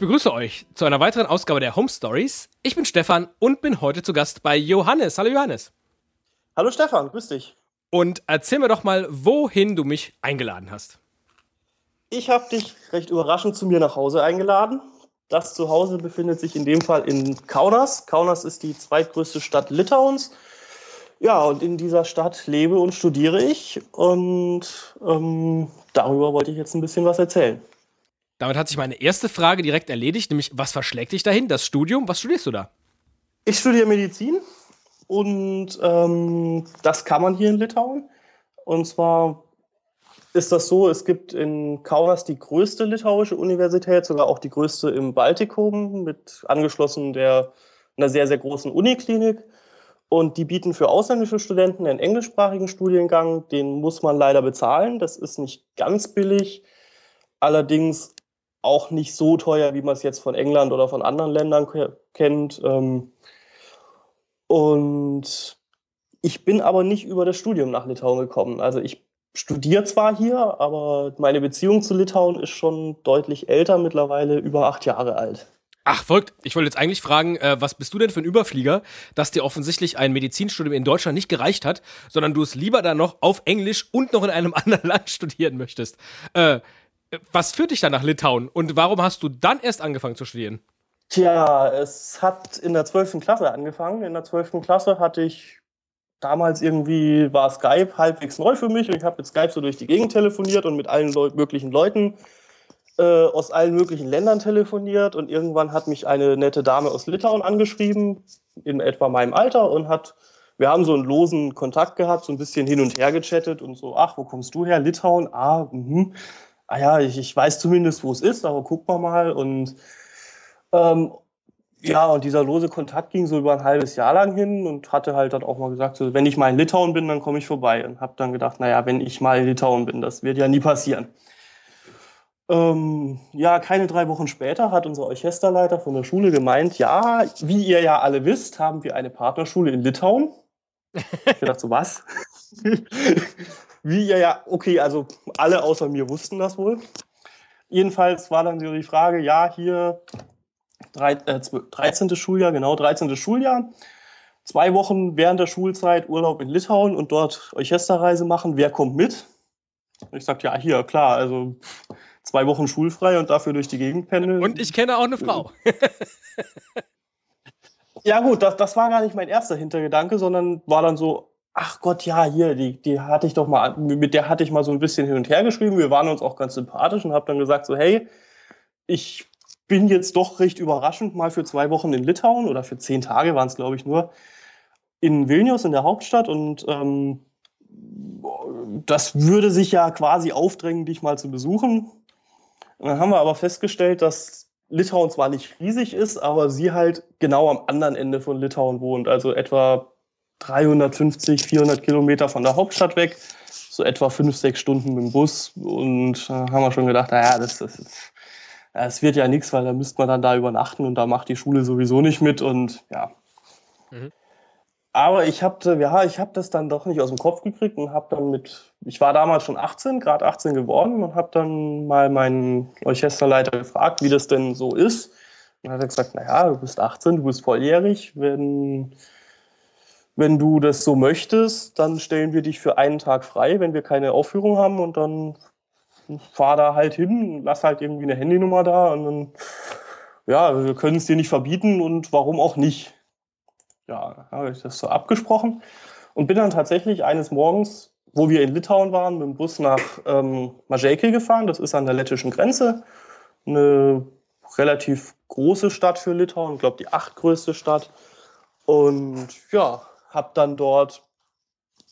Ich begrüße euch zu einer weiteren Ausgabe der Home Stories. Ich bin Stefan und bin heute zu Gast bei Johannes. Hallo Johannes. Hallo Stefan, grüß dich. Und erzähl mir doch mal, wohin du mich eingeladen hast. Ich habe dich recht überraschend zu mir nach Hause eingeladen. Das Zuhause befindet sich in dem Fall in Kaunas. Kaunas ist die zweitgrößte Stadt Litauens. Ja, und in dieser Stadt lebe und studiere ich. Und ähm, darüber wollte ich jetzt ein bisschen was erzählen. Damit hat sich meine erste Frage direkt erledigt, nämlich was verschlägt dich dahin? Das Studium? Was studierst du da? Ich studiere Medizin und ähm, das kann man hier in Litauen. Und zwar ist das so, es gibt in Kaunas die größte litauische Universität, sogar auch die größte im Baltikum, mit angeschlossen der, einer sehr, sehr großen Uniklinik. Und die bieten für ausländische Studenten einen englischsprachigen Studiengang, den muss man leider bezahlen. Das ist nicht ganz billig. Allerdings auch nicht so teuer, wie man es jetzt von England oder von anderen Ländern kennt. Ähm, und ich bin aber nicht über das Studium nach Litauen gekommen. Also ich studiere zwar hier, aber meine Beziehung zu Litauen ist schon deutlich älter, mittlerweile über acht Jahre alt. Ach, folgt. Ich wollte jetzt eigentlich fragen, äh, was bist du denn für ein Überflieger, dass dir offensichtlich ein Medizinstudium in Deutschland nicht gereicht hat, sondern du es lieber dann noch auf Englisch und noch in einem anderen Land studieren möchtest. Äh, was führt dich dann nach Litauen und warum hast du dann erst angefangen zu studieren? Tja, es hat in der 12. Klasse angefangen. In der 12. Klasse hatte ich damals irgendwie, war Skype halbwegs neu für mich und ich habe mit Skype so durch die Gegend telefoniert und mit allen Leu möglichen Leuten äh, aus allen möglichen Ländern telefoniert und irgendwann hat mich eine nette Dame aus Litauen angeschrieben, in etwa meinem Alter und hat, wir haben so einen losen Kontakt gehabt, so ein bisschen hin und her gechattet und so, ach, wo kommst du her? Litauen? Ah, mhm ah ja, ich, ich weiß zumindest, wo es ist, aber guck mal mal. Und ähm, ja, und dieser lose Kontakt ging so über ein halbes Jahr lang hin und hatte halt dann auch mal gesagt, so, wenn ich mal in Litauen bin, dann komme ich vorbei. Und habe dann gedacht, naja, wenn ich mal in Litauen bin, das wird ja nie passieren. Ähm, ja, keine drei Wochen später hat unser Orchesterleiter von der Schule gemeint, ja, wie ihr ja alle wisst, haben wir eine Partnerschule in Litauen. Ich dachte so, was? Wie, ja, ja, okay, also alle außer mir wussten das wohl. Jedenfalls war dann so die Frage, ja, hier drei, äh, 13. Schuljahr, genau, 13. Schuljahr. Zwei Wochen während der Schulzeit Urlaub in Litauen und dort Orchesterreise machen. Wer kommt mit? Und ich sagte, ja, hier, klar, also zwei Wochen schulfrei und dafür durch die Gegend pendeln. Und ich kenne auch eine Frau. ja, gut, das, das war gar nicht mein erster Hintergedanke, sondern war dann so, ach Gott, ja, hier, die, die hatte ich doch mal, mit der hatte ich mal so ein bisschen hin und her geschrieben. Wir waren uns auch ganz sympathisch und habe dann gesagt so, hey, ich bin jetzt doch recht überraschend mal für zwei Wochen in Litauen oder für zehn Tage waren es, glaube ich, nur in Vilnius in der Hauptstadt und ähm, das würde sich ja quasi aufdrängen, dich mal zu besuchen. Und dann haben wir aber festgestellt, dass Litauen zwar nicht riesig ist, aber sie halt genau am anderen Ende von Litauen wohnt, also etwa 350, 400 Kilometer von der Hauptstadt weg, so etwa fünf, sechs Stunden mit dem Bus. Und äh, haben wir schon gedacht, naja, das, das, das wird ja nichts, weil da müsste man dann da übernachten und da macht die Schule sowieso nicht mit und ja. Mhm. Aber ich habe ja, ich hab das dann doch nicht aus dem Kopf gekriegt und habe dann mit, ich war damals schon 18, gerade 18 geworden und habe dann mal meinen Orchesterleiter gefragt, wie das denn so ist. Und hat er gesagt, naja, du bist 18, du bist volljährig, wenn wenn du das so möchtest, dann stellen wir dich für einen Tag frei, wenn wir keine Aufführung haben und dann fahr da halt hin, lass halt irgendwie eine Handynummer da und dann, ja, wir können es dir nicht verbieten und warum auch nicht. Ja, habe ich das so abgesprochen und bin dann tatsächlich eines Morgens, wo wir in Litauen waren, mit dem Bus nach ähm, Mažeikiai gefahren. Das ist an der lettischen Grenze. Eine relativ große Stadt für Litauen, ich glaube die achtgrößte Stadt. Und ja, habe dann dort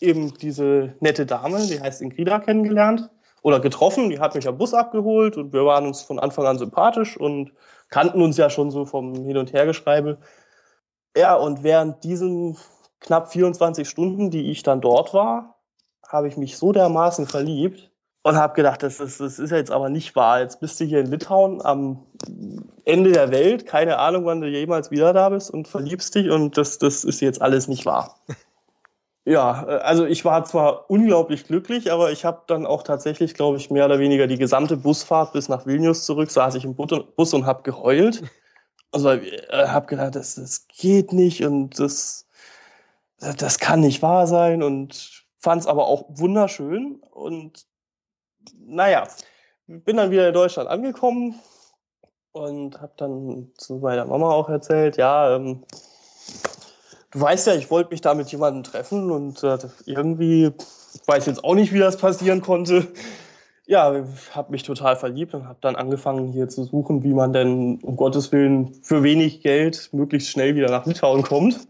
eben diese nette Dame, die heißt Ingrida, kennengelernt oder getroffen. Die hat mich am Bus abgeholt und wir waren uns von Anfang an sympathisch und kannten uns ja schon so vom Hin- und Hergeschreibe. Ja, und während diesen knapp 24 Stunden, die ich dann dort war, habe ich mich so dermaßen verliebt, und habe gedacht, das ist, das ist jetzt aber nicht wahr. Jetzt bist du hier in Litauen am Ende der Welt, keine Ahnung, wann du jemals wieder da bist und verliebst dich und das, das ist jetzt alles nicht wahr. Ja, äh, also ich war zwar unglaublich glücklich, aber ich habe dann auch tatsächlich, glaube ich, mehr oder weniger die gesamte Busfahrt bis nach Vilnius zurück, saß ich im Bus und habe geheult. Also äh, habe gedacht, das, das geht nicht und das, das kann nicht wahr sein und fand es aber auch wunderschön. Und naja, bin dann wieder in Deutschland angekommen und habe dann zu meiner Mama auch erzählt, ja, ähm, du weißt ja, ich wollte mich da mit jemandem treffen und äh, irgendwie weiß jetzt auch nicht, wie das passieren konnte. Ja, habe mich total verliebt und habe dann angefangen hier zu suchen, wie man denn um Gottes Willen für wenig Geld möglichst schnell wieder nach Litauen kommt.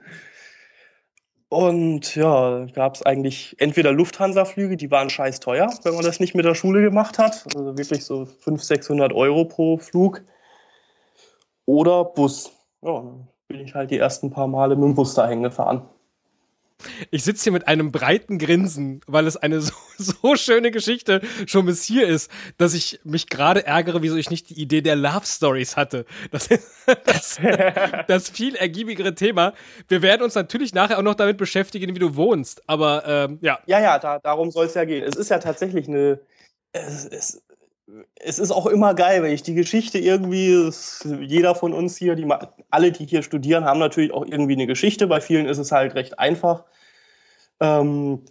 Und ja, gab es eigentlich entweder Lufthansa-Flüge, die waren scheiß teuer, wenn man das nicht mit der Schule gemacht hat. Also wirklich so 500, 600 Euro pro Flug. Oder Bus. Ja, bin ich halt die ersten paar Male mit dem Bus dahin gefahren. Ich sitze hier mit einem breiten Grinsen, weil es eine so, so schöne Geschichte schon bis hier ist, dass ich mich gerade ärgere, wieso ich nicht die Idee der Love Stories hatte. Das ist das, das viel ergiebigere Thema. Wir werden uns natürlich nachher auch noch damit beschäftigen, wie du wohnst. Aber ähm, ja. Ja, ja, da, darum soll es ja gehen. Es ist ja tatsächlich eine. Es, es, es ist auch immer geil, wenn ich die Geschichte irgendwie, jeder von uns hier, die, alle, die hier studieren, haben natürlich auch irgendwie eine Geschichte. Bei vielen ist es halt recht einfach. Ähm,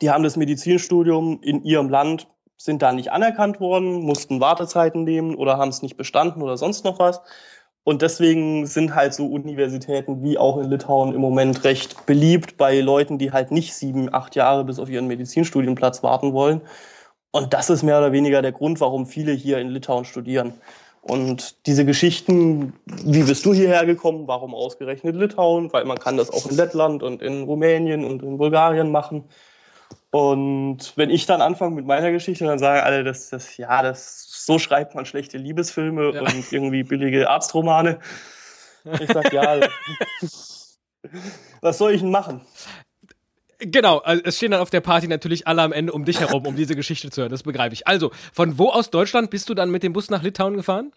die haben das Medizinstudium in ihrem Land, sind da nicht anerkannt worden, mussten Wartezeiten nehmen oder haben es nicht bestanden oder sonst noch was. Und deswegen sind halt so Universitäten wie auch in Litauen im Moment recht beliebt bei Leuten, die halt nicht sieben, acht Jahre bis auf ihren Medizinstudienplatz warten wollen und das ist mehr oder weniger der Grund, warum viele hier in Litauen studieren. Und diese Geschichten, wie bist du hierher gekommen, warum ausgerechnet Litauen? Weil man kann das auch in Lettland und in Rumänien und in Bulgarien machen. Und wenn ich dann anfange mit meiner Geschichte, dann sagen alle, das, das, ja, das, so schreibt man schlechte Liebesfilme ja. und irgendwie billige Arztromane. Ich sag, ja, was soll ich denn machen? Genau, also es stehen dann auf der Party natürlich alle am Ende um dich herum, um diese Geschichte zu hören. Das begreife ich. Also, von wo aus Deutschland bist du dann mit dem Bus nach Litauen gefahren?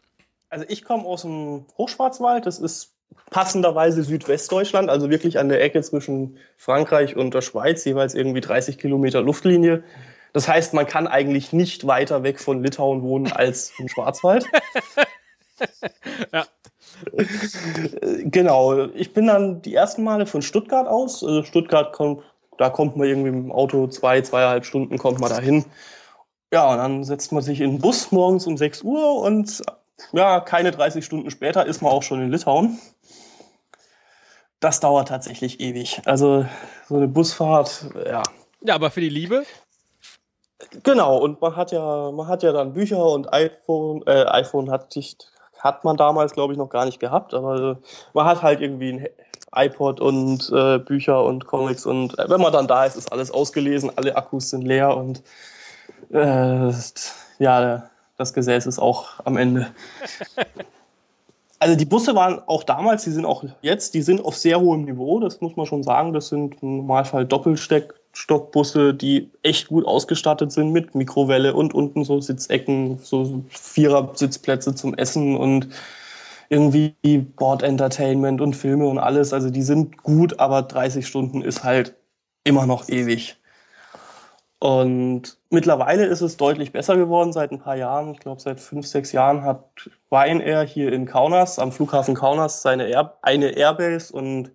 Also ich komme aus dem Hochschwarzwald. Das ist passenderweise Südwestdeutschland, also wirklich an der Ecke zwischen Frankreich und der Schweiz, jeweils irgendwie 30 Kilometer Luftlinie. Das heißt, man kann eigentlich nicht weiter weg von Litauen wohnen als im Schwarzwald. ja. Genau, ich bin dann die ersten Male von Stuttgart aus. Also Stuttgart kommt da kommt man irgendwie mit dem Auto zwei, zweieinhalb Stunden kommt man dahin. Ja, und dann setzt man sich in den Bus morgens um 6 Uhr und ja, keine 30 Stunden später ist man auch schon in Litauen. Das dauert tatsächlich ewig. Also so eine Busfahrt, ja. Ja, aber für die Liebe? Genau, und man hat ja, man hat ja dann Bücher und iPhone, äh, iPhone hat, hat man damals, glaube ich, noch gar nicht gehabt, aber man hat halt irgendwie ein iPod und äh, Bücher und Comics und äh, wenn man dann da ist, ist alles ausgelesen, alle Akkus sind leer und äh, ja, das Gesäß ist auch am Ende. Also die Busse waren auch damals, die sind auch jetzt, die sind auf sehr hohem Niveau, das muss man schon sagen. Das sind im Normalfall Doppelstockbusse, die echt gut ausgestattet sind mit Mikrowelle und unten so Sitzecken, so Vierer-Sitzplätze zum Essen und irgendwie Board Entertainment und Filme und alles. Also die sind gut, aber 30 Stunden ist halt immer noch ewig. Und mittlerweile ist es deutlich besser geworden seit ein paar Jahren. Ich glaube, seit fünf, sechs Jahren hat Ryanair hier in Kaunas, am Flughafen Kaunas, seine Air, eine Airbase und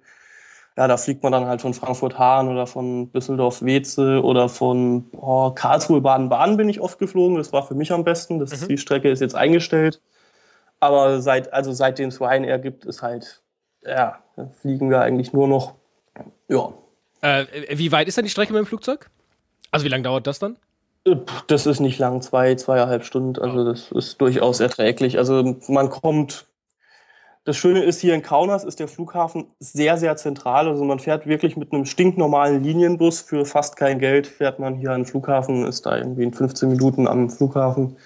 ja, da fliegt man dann halt von Frankfurt-Hahn oder von Düsseldorf-Weze oder von oh, Karlsruhe-Baden-Baden bin ich oft geflogen. Das war für mich am besten. Das, mhm. Die Strecke ist jetzt eingestellt. Aber seit, also seitdem es Ryanair gibt, ist halt, ja, fliegen wir eigentlich nur noch, ja. Äh, wie weit ist denn die Strecke mit dem Flugzeug? Also wie lange dauert das dann? Das ist nicht lang, zwei, zweieinhalb Stunden. Also das ist durchaus erträglich. Also man kommt. Das Schöne ist, hier in Kaunas ist der Flughafen sehr, sehr zentral. Also man fährt wirklich mit einem stinknormalen Linienbus für fast kein Geld, fährt man hier an den Flughafen, ist da irgendwie in 15 Minuten am Flughafen.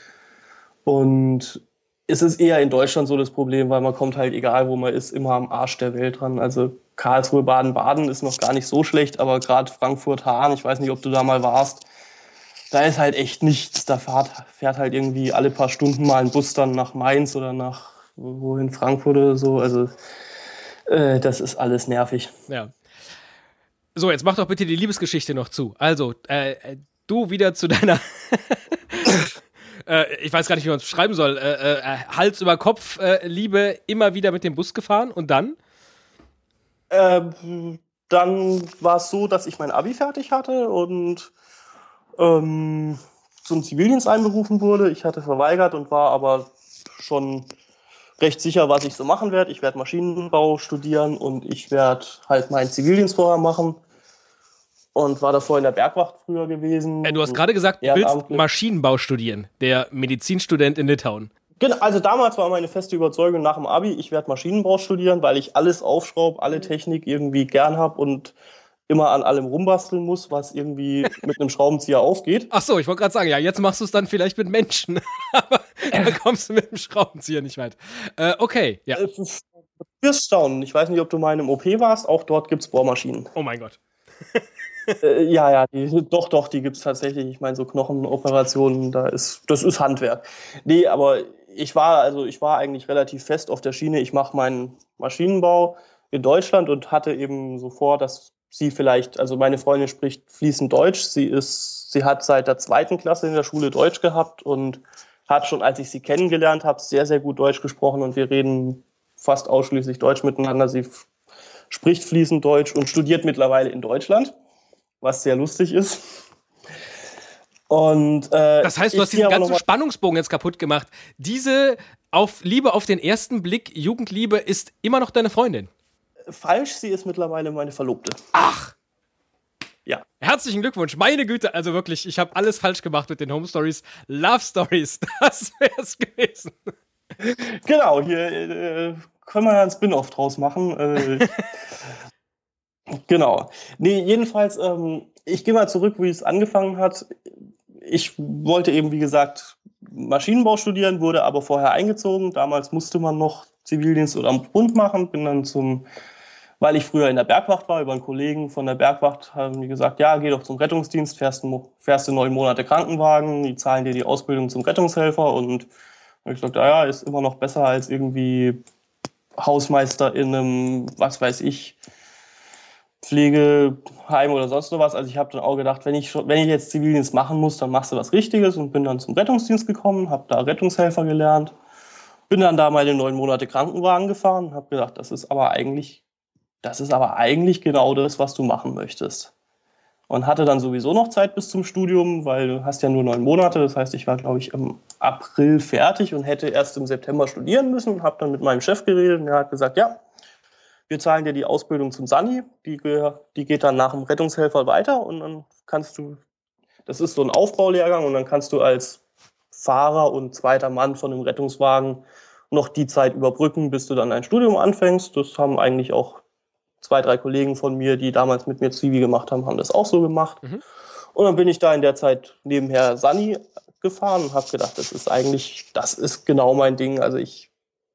Und ist es eher in Deutschland so das Problem, weil man kommt halt, egal wo man ist, immer am Arsch der Welt dran. Also Karlsruhe, Baden-Baden ist noch gar nicht so schlecht, aber gerade Frankfurt-Hahn, ich weiß nicht, ob du da mal warst, da ist halt echt nichts. Da fährt, fährt halt irgendwie alle paar Stunden mal ein Bus dann nach Mainz oder nach wohin Frankfurt oder so. Also äh, das ist alles nervig. Ja. So, jetzt mach doch bitte die Liebesgeschichte noch zu. Also, äh, du wieder zu deiner. äh, ich weiß gar nicht, wie man es schreiben soll. Äh, äh, Hals über Kopf, äh, Liebe, immer wieder mit dem Bus gefahren und dann? Ähm, dann war es so, dass ich mein Abi fertig hatte und ähm, zum Zivildienst einberufen wurde. Ich hatte verweigert und war aber schon recht sicher, was ich so machen werde. Ich werde Maschinenbau studieren und ich werde halt meinen Zivildienst vorher machen. Und war davor in der Bergwacht früher gewesen. Äh, du hast gerade gesagt, du willst Maschinenbau studieren, der Medizinstudent in Litauen. Genau, also damals war meine feste Überzeugung nach dem Abi, ich werde Maschinenbau studieren, weil ich alles aufschraube, alle Technik irgendwie gern habe und immer an allem rumbasteln muss, was irgendwie mit einem Schraubenzieher aufgeht. Ach so, ich wollte gerade sagen, ja, jetzt machst du es dann vielleicht mit Menschen, aber da kommst du mit dem Schraubenzieher nicht weit. Äh, okay, ja. Du wirst staunen. Ich weiß nicht, ob du mal in einem OP warst, auch dort gibt's Bohrmaschinen. Oh mein Gott. äh, ja, ja, die, doch, doch, die gibt's tatsächlich. Ich meine, so Knochenoperationen, da ist, das ist Handwerk. Nee, aber ich war, also ich war eigentlich relativ fest auf der Schiene. Ich mache meinen Maschinenbau in Deutschland und hatte eben so vor, dass sie vielleicht, also meine Freundin spricht fließend Deutsch. Sie ist, sie hat seit der zweiten Klasse in der Schule Deutsch gehabt und hat schon, als ich sie kennengelernt habe, sehr, sehr gut Deutsch gesprochen und wir reden fast ausschließlich Deutsch miteinander. Sie spricht fließend Deutsch und studiert mittlerweile in Deutschland, was sehr lustig ist. Und, äh, das heißt, du hast diesen ganzen Spannungsbogen jetzt kaputt gemacht. Diese auf Liebe auf den ersten Blick, Jugendliebe, ist immer noch deine Freundin falsch, sie ist mittlerweile meine Verlobte. Ach! Ja. Herzlichen Glückwunsch. Meine Güte, also wirklich, ich habe alles falsch gemacht mit den Home Stories. Love Stories, das wäre es gewesen. Genau, hier äh, können wir ja ein Spin-off draus machen. Äh, genau. Nee, jedenfalls, ähm, ich gehe mal zurück, wie es angefangen hat. Ich wollte eben, wie gesagt, Maschinenbau studieren, wurde aber vorher eingezogen. Damals musste man noch Zivildienst oder am Bund machen, bin dann zum weil ich früher in der Bergwacht war, über einen Kollegen von der Bergwacht haben die gesagt, ja, geh doch zum Rettungsdienst, fährst, fährst du neun Monate Krankenwagen, die zahlen dir die Ausbildung zum Rettungshelfer und ich gesagt, ja, ist immer noch besser als irgendwie Hausmeister in einem, was weiß ich, Pflegeheim oder sonst was. Also ich habe dann auch gedacht, wenn ich, wenn ich jetzt Zivildienst machen muss, dann machst du was Richtiges und bin dann zum Rettungsdienst gekommen, habe da Rettungshelfer gelernt, bin dann da meine neun Monate Krankenwagen gefahren, habe gedacht, das ist aber eigentlich das ist aber eigentlich genau das, was du machen möchtest. Und hatte dann sowieso noch Zeit bis zum Studium, weil du hast ja nur neun Monate. Das heißt, ich war, glaube ich, im April fertig und hätte erst im September studieren müssen und habe dann mit meinem Chef geredet und er hat gesagt, ja, wir zahlen dir die Ausbildung zum Sani, die, die geht dann nach dem Rettungshelfer weiter und dann kannst du, das ist so ein Aufbaulehrgang und dann kannst du als Fahrer und zweiter Mann von einem Rettungswagen noch die Zeit überbrücken, bis du dann ein Studium anfängst. Das haben eigentlich auch zwei, drei Kollegen von mir, die damals mit mir Zivi gemacht haben, haben das auch so gemacht. Mhm. Und dann bin ich da in der Zeit nebenher Sani gefahren und habe gedacht, das ist eigentlich, das ist genau mein Ding. Also ich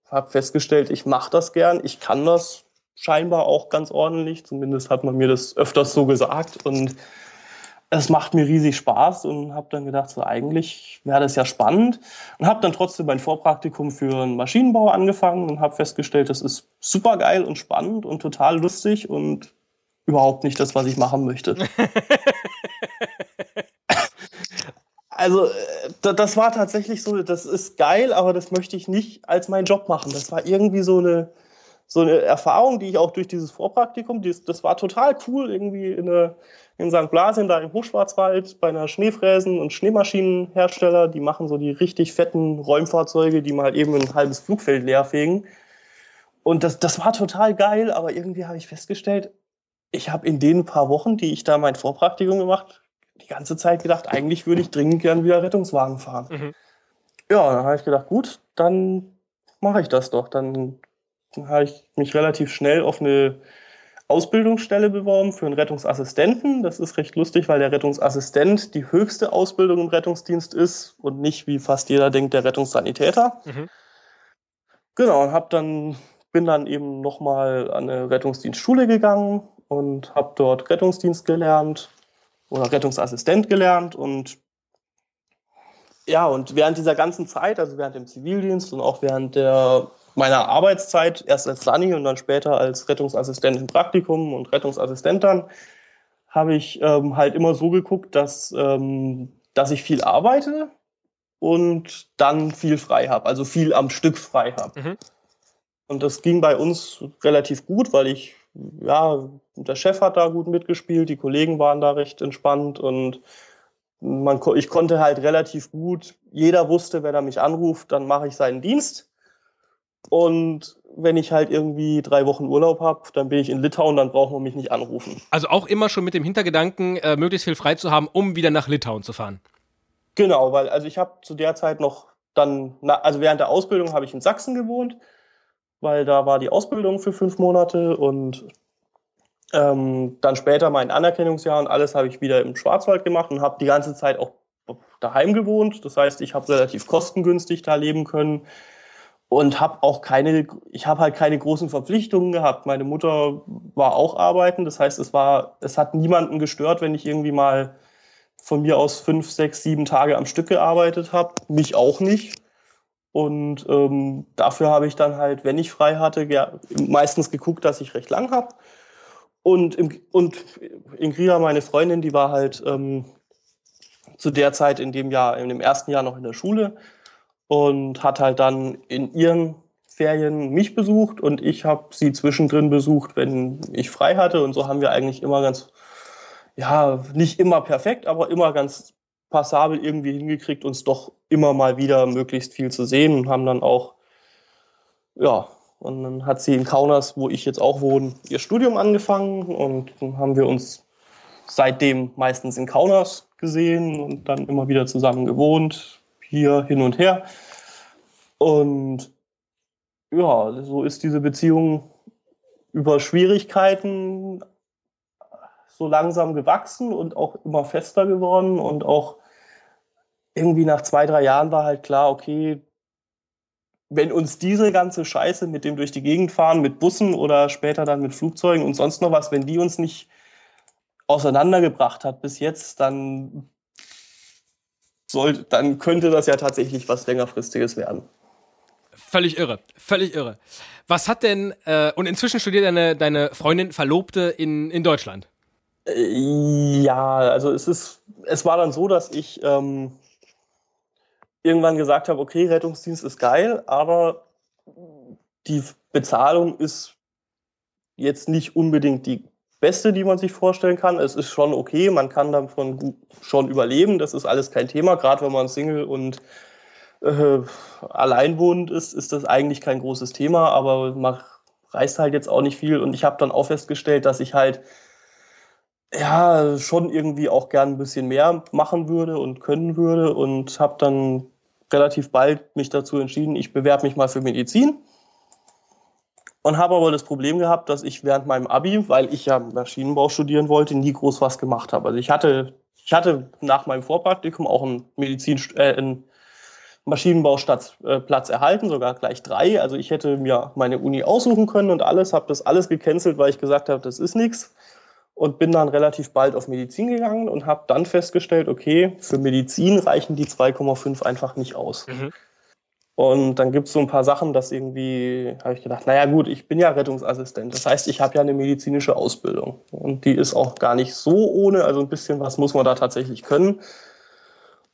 habe festgestellt, ich mache das gern, ich kann das scheinbar auch ganz ordentlich. Zumindest hat man mir das öfters so gesagt und es macht mir riesig Spaß und habe dann gedacht, so eigentlich wäre das ja spannend und habe dann trotzdem mein Vorpraktikum für einen Maschinenbau angefangen und habe festgestellt, das ist super geil und spannend und total lustig und überhaupt nicht das, was ich machen möchte. also das war tatsächlich so, das ist geil, aber das möchte ich nicht als meinen Job machen. Das war irgendwie so eine so eine Erfahrung, die ich auch durch dieses Vorpraktikum, das, das war total cool, irgendwie in, eine, in St. Blasien, da im Hochschwarzwald, bei einer Schneefräsen- und Schneemaschinenhersteller, die machen so die richtig fetten Räumfahrzeuge, die mal eben ein halbes Flugfeld leerfegen. Und das, das war total geil, aber irgendwie habe ich festgestellt, ich habe in den paar Wochen, die ich da mein Vorpraktikum gemacht, die ganze Zeit gedacht, eigentlich würde ich dringend gern wieder Rettungswagen fahren. Mhm. Ja, dann habe ich gedacht, gut, dann mache ich das doch. Dann habe ich mich relativ schnell auf eine Ausbildungsstelle beworben für einen Rettungsassistenten. Das ist recht lustig, weil der Rettungsassistent die höchste Ausbildung im Rettungsdienst ist und nicht, wie fast jeder denkt, der Rettungssanitäter. Mhm. Genau, und hab dann, bin dann eben nochmal an eine Rettungsdienstschule gegangen und habe dort Rettungsdienst gelernt oder Rettungsassistent gelernt und ja, und während dieser ganzen Zeit, also während dem Zivildienst und auch während der meiner Arbeitszeit, erst als Sunny und dann später als Rettungsassistent im Praktikum und Rettungsassistent dann, habe ich ähm, halt immer so geguckt, dass, ähm, dass ich viel arbeite und dann viel frei habe, also viel am Stück frei habe. Mhm. Und das ging bei uns relativ gut, weil ich, ja, der Chef hat da gut mitgespielt, die Kollegen waren da recht entspannt und man, ich konnte halt relativ gut, jeder wusste, wenn er mich anruft, dann mache ich seinen Dienst. Und wenn ich halt irgendwie drei Wochen Urlaub habe, dann bin ich in Litauen, dann braucht man mich nicht anrufen. Also auch immer schon mit dem Hintergedanken, äh, möglichst viel frei zu haben, um wieder nach Litauen zu fahren. Genau, weil also ich habe zu der Zeit noch dann, na, also während der Ausbildung habe ich in Sachsen gewohnt, weil da war die Ausbildung für fünf Monate und ähm, dann später mein Anerkennungsjahr und alles habe ich wieder im Schwarzwald gemacht und habe die ganze Zeit auch daheim gewohnt. Das heißt, ich habe relativ kostengünstig da leben können und habe auch keine, ich habe halt keine großen Verpflichtungen gehabt. Meine Mutter war auch arbeiten, das heißt, es war, es hat niemanden gestört, wenn ich irgendwie mal von mir aus fünf, sechs, sieben Tage am Stück gearbeitet habe, mich auch nicht. Und ähm, dafür habe ich dann halt, wenn ich frei hatte, meistens geguckt, dass ich recht lang habe. Und, im, und Ingria, meine Freundin, die war halt ähm, zu der Zeit in dem Jahr, in dem ersten Jahr noch in der Schule und hat halt dann in ihren Ferien mich besucht und ich habe sie zwischendrin besucht, wenn ich frei hatte. Und so haben wir eigentlich immer ganz, ja, nicht immer perfekt, aber immer ganz passabel irgendwie hingekriegt, uns doch immer mal wieder möglichst viel zu sehen und haben dann auch, ja, und dann hat sie in Kaunas, wo ich jetzt auch wohne, ihr Studium angefangen und dann haben wir uns seitdem meistens in Kaunas gesehen und dann immer wieder zusammen gewohnt, hier hin und her. Und ja, so ist diese Beziehung über Schwierigkeiten so langsam gewachsen und auch immer fester geworden und auch irgendwie nach zwei, drei Jahren war halt klar, okay, wenn uns diese ganze Scheiße mit dem durch die Gegend fahren, mit Bussen oder später dann mit Flugzeugen und sonst noch was, wenn die uns nicht auseinandergebracht hat bis jetzt, dann soll, dann könnte das ja tatsächlich was längerfristiges werden. Völlig irre, völlig irre. Was hat denn, äh, und inzwischen studiert deine, deine Freundin Verlobte in, in Deutschland? Äh, ja, also es ist, es war dann so, dass ich ähm, irgendwann gesagt habe, okay, Rettungsdienst ist geil, aber die Bezahlung ist jetzt nicht unbedingt die Beste, die man sich vorstellen kann. Es ist schon okay, man kann davon schon überleben. Das ist alles kein Thema. Gerade wenn man Single und äh, alleinwohnend ist, ist das eigentlich kein großes Thema. Aber man reist halt jetzt auch nicht viel. Und ich habe dann auch festgestellt, dass ich halt ja schon irgendwie auch gern ein bisschen mehr machen würde und können würde. Und habe dann relativ bald mich dazu entschieden, ich bewerbe mich mal für Medizin und habe aber das Problem gehabt, dass ich während meinem Abi, weil ich ja Maschinenbau studieren wollte, nie groß was gemacht habe. Also ich hatte, ich hatte nach meinem Vorpraktikum auch einen Medizin, äh, einen Maschinenbauplatz äh, erhalten, sogar gleich drei. Also ich hätte mir meine Uni aussuchen können und alles, habe das alles gecancelt, weil ich gesagt habe, das ist nichts. Und bin dann relativ bald auf Medizin gegangen und habe dann festgestellt, okay, für Medizin reichen die 2,5 einfach nicht aus. Mhm. Und dann gibt es so ein paar Sachen, dass irgendwie, habe ich gedacht, naja gut, ich bin ja Rettungsassistent. Das heißt, ich habe ja eine medizinische Ausbildung. Und die ist auch gar nicht so ohne, also ein bisschen was muss man da tatsächlich können.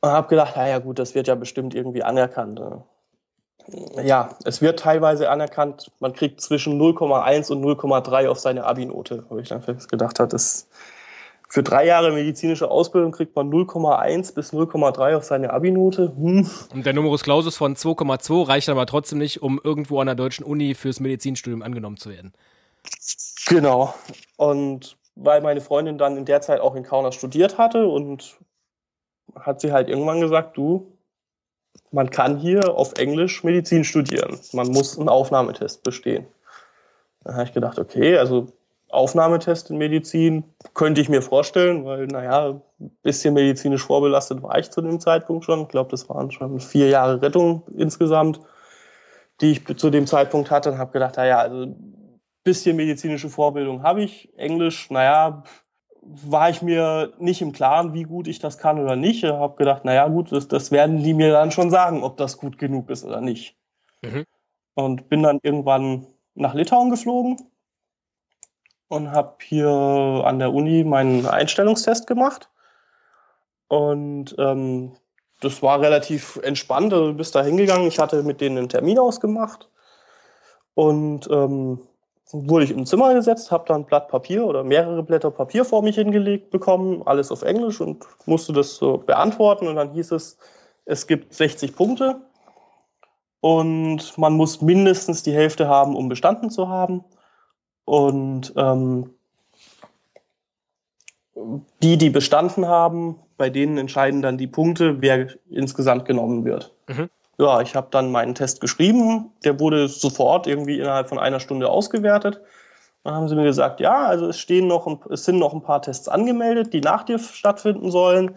Und habe gedacht, naja gut, das wird ja bestimmt irgendwie anerkannt. Ja, es wird teilweise anerkannt, man kriegt zwischen 0,1 und 0,3 auf seine Abi-Note, habe ich dann gedacht, das für drei Jahre medizinische Ausbildung kriegt man 0,1 bis 0,3 auf seine Abi-Note. Hm. Und der Numerus Clausus von 2,2 reicht aber trotzdem nicht, um irgendwo an der deutschen Uni fürs Medizinstudium angenommen zu werden. Genau. Und weil meine Freundin dann in der Zeit auch in Kaunas studiert hatte und hat sie halt irgendwann gesagt, du, man kann hier auf Englisch Medizin studieren. Man muss einen Aufnahmetest bestehen. Dann habe ich gedacht, okay, also Aufnahmetest in Medizin könnte ich mir vorstellen, weil, naja, ein bisschen medizinisch vorbelastet war ich zu dem Zeitpunkt schon. Ich glaube, das waren schon vier Jahre Rettung insgesamt, die ich zu dem Zeitpunkt hatte und habe gedacht, naja, also ein bisschen medizinische Vorbildung habe ich. Englisch, naja, war ich mir nicht im Klaren, wie gut ich das kann oder nicht. Ich habe gedacht, naja, gut, das, das werden die mir dann schon sagen, ob das gut genug ist oder nicht. Mhm. Und bin dann irgendwann nach Litauen geflogen und habe hier an der Uni meinen Einstellungstest gemacht. Und ähm, das war relativ entspannt. Also du bist da hingegangen. Ich hatte mit denen einen Termin ausgemacht. Und ähm, wurde ich im Zimmer gesetzt, habe dann ein Blatt Papier oder mehrere Blätter Papier vor mich hingelegt bekommen, alles auf Englisch und musste das so beantworten. Und dann hieß es, es gibt 60 Punkte und man muss mindestens die Hälfte haben, um bestanden zu haben. Und ähm, die, die bestanden haben, bei denen entscheiden dann die Punkte, wer insgesamt genommen wird. Mhm. Ja, ich habe dann meinen Test geschrieben. Der wurde sofort irgendwie innerhalb von einer Stunde ausgewertet. Dann haben sie mir gesagt, ja, also es stehen noch, es sind noch ein paar Tests angemeldet, die nach dir stattfinden sollen.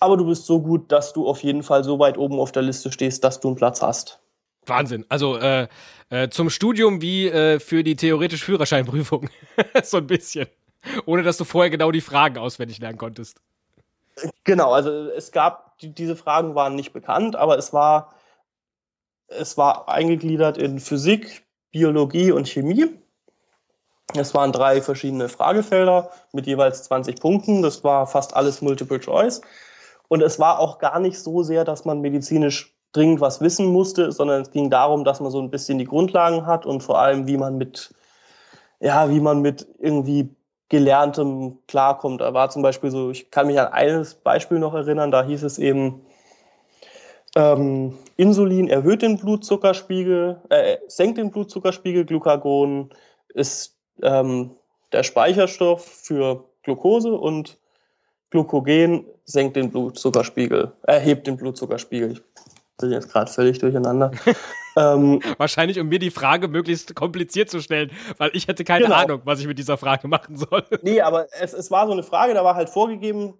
Aber du bist so gut, dass du auf jeden Fall so weit oben auf der Liste stehst, dass du einen Platz hast. Wahnsinn. Also äh, äh, zum Studium wie äh, für die theoretische Führerscheinprüfung. so ein bisschen. Ohne dass du vorher genau die Fragen auswendig lernen konntest. Genau, also es gab, die, diese Fragen waren nicht bekannt, aber es war, es war eingegliedert in Physik, Biologie und Chemie. Es waren drei verschiedene Fragefelder mit jeweils 20 Punkten. Das war fast alles Multiple Choice. Und es war auch gar nicht so sehr, dass man medizinisch dringend was wissen musste, sondern es ging darum, dass man so ein bisschen die Grundlagen hat und vor allem, wie man mit, ja, wie man mit irgendwie Gelerntem klarkommt. Da war zum Beispiel so, ich kann mich an eines Beispiel noch erinnern, da hieß es eben, ähm, Insulin erhöht den Blutzuckerspiegel, äh, senkt den Blutzuckerspiegel, Glucagon ist ähm, der Speicherstoff für Glucose und Glucogen senkt den Blutzuckerspiegel, erhebt den Blutzuckerspiegel. Ich bin jetzt gerade völlig durcheinander. ähm, Wahrscheinlich, um mir die Frage möglichst kompliziert zu stellen, weil ich hätte keine genau. Ahnung, was ich mit dieser Frage machen soll. Nee, aber es, es war so eine Frage, da war halt vorgegeben,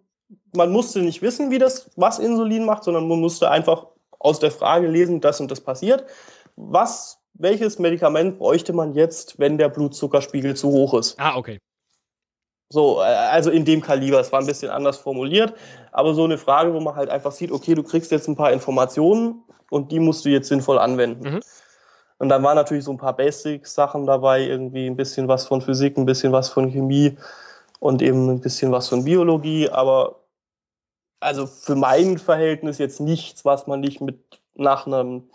man musste nicht wissen, wie das, was Insulin macht, sondern man musste einfach aus der Frage lesen, das und das passiert. Was, welches Medikament bräuchte man jetzt, wenn der Blutzuckerspiegel zu hoch ist? Ah, okay. So, äh, also in dem Kaliber. Es war ein bisschen anders formuliert, aber so eine Frage, wo man halt einfach sieht, okay, du kriegst jetzt ein paar Informationen und die musst du jetzt sinnvoll anwenden. Mhm. Und dann waren natürlich so ein paar Basic-Sachen dabei, irgendwie ein bisschen was von Physik, ein bisschen was von Chemie und eben ein bisschen was von Biologie, aber also für mein Verhältnis jetzt nichts, was man nicht mit nach einem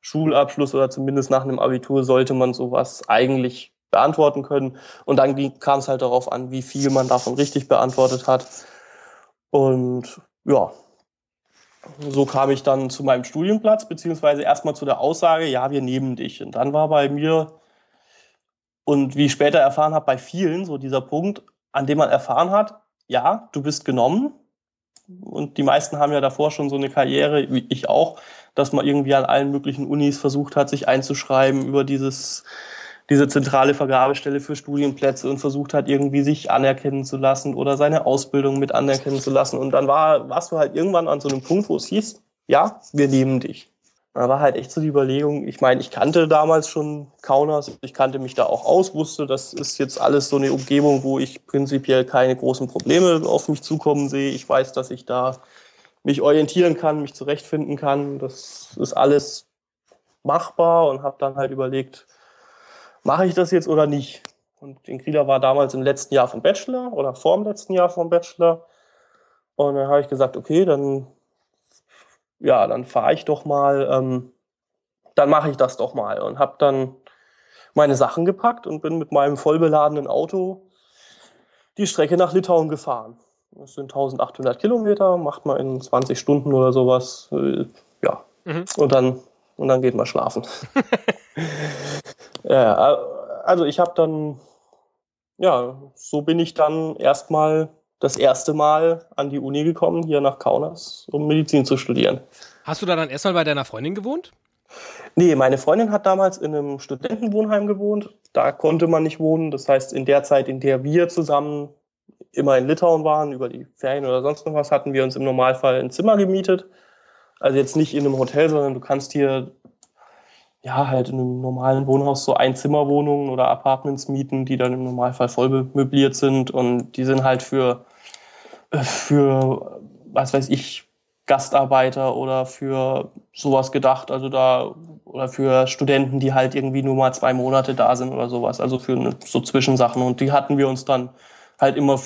Schulabschluss oder zumindest nach einem Abitur sollte man sowas eigentlich beantworten können. Und dann kam es halt darauf an, wie viel man davon richtig beantwortet hat. Und ja, so kam ich dann zu meinem Studienplatz, beziehungsweise erstmal zu der Aussage, ja, wir nehmen dich. Und dann war bei mir, und wie ich später erfahren habe, bei vielen so dieser Punkt, an dem man erfahren hat, ja, du bist genommen. Und die meisten haben ja davor schon so eine Karriere, wie ich auch, dass man irgendwie an allen möglichen Unis versucht hat, sich einzuschreiben über dieses diese zentrale Vergabestelle für Studienplätze und versucht hat, irgendwie sich anerkennen zu lassen oder seine Ausbildung mit anerkennen zu lassen. Und dann war, warst du halt irgendwann an so einem Punkt, wo es hieß, ja, wir nehmen dich. Da war halt echt so die Überlegung, ich meine, ich kannte damals schon Kaunas, ich kannte mich da auch aus, wusste, das ist jetzt alles so eine Umgebung, wo ich prinzipiell keine großen Probleme auf mich zukommen sehe. Ich weiß, dass ich da mich orientieren kann, mich zurechtfinden kann. Das ist alles machbar und habe dann halt überlegt, mache ich das jetzt oder nicht? Und Inkrida war damals im letzten Jahr vom Bachelor oder vor dem letzten Jahr vom Bachelor. Und dann habe ich gesagt, okay, dann, ja, dann fahre ich doch mal, ähm, dann mache ich das doch mal. Und habe dann meine Sachen gepackt und bin mit meinem vollbeladenen Auto die Strecke nach Litauen gefahren. Das sind 1800 Kilometer, macht man in 20 Stunden oder sowas. Äh, ja. Mhm. Und dann und dann geht man schlafen. ja, also ich habe dann, ja, so bin ich dann erstmal das erste Mal an die Uni gekommen, hier nach Kaunas, um Medizin zu studieren. Hast du da dann erstmal bei deiner Freundin gewohnt? Nee, meine Freundin hat damals in einem Studentenwohnheim gewohnt. Da konnte man nicht wohnen. Das heißt, in der Zeit, in der wir zusammen immer in Litauen waren, über die Ferien oder sonst noch was, hatten wir uns im Normalfall ein Zimmer gemietet. Also jetzt nicht in einem Hotel, sondern du kannst hier ja halt in einem normalen Wohnhaus so Einzimmerwohnungen oder Apartments mieten, die dann im Normalfall voll möbliert sind und die sind halt für äh, für was weiß ich Gastarbeiter oder für sowas gedacht. Also da, oder für Studenten, die halt irgendwie nur mal zwei Monate da sind oder sowas. Also für so Zwischensachen. Und die hatten wir uns dann halt immer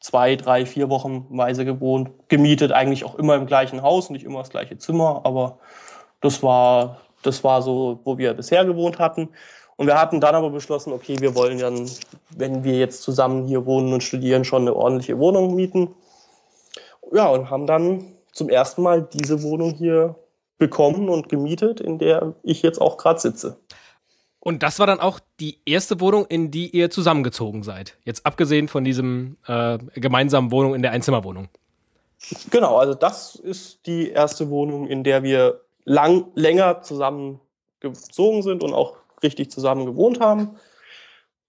zwei, drei, vier Wochen weise gewohnt, gemietet, eigentlich auch immer im gleichen Haus, nicht immer das gleiche Zimmer, aber das war, das war so, wo wir bisher gewohnt hatten. Und wir hatten dann aber beschlossen, okay, wir wollen dann, wenn wir jetzt zusammen hier wohnen und studieren, schon eine ordentliche Wohnung mieten. Ja, und haben dann zum ersten Mal diese Wohnung hier bekommen und gemietet, in der ich jetzt auch gerade sitze. Und das war dann auch die erste Wohnung, in die ihr zusammengezogen seid. Jetzt abgesehen von diesem äh, gemeinsamen Wohnung in der Einzimmerwohnung. Genau, also das ist die erste Wohnung, in der wir lang, länger zusammengezogen sind und auch richtig zusammen gewohnt haben.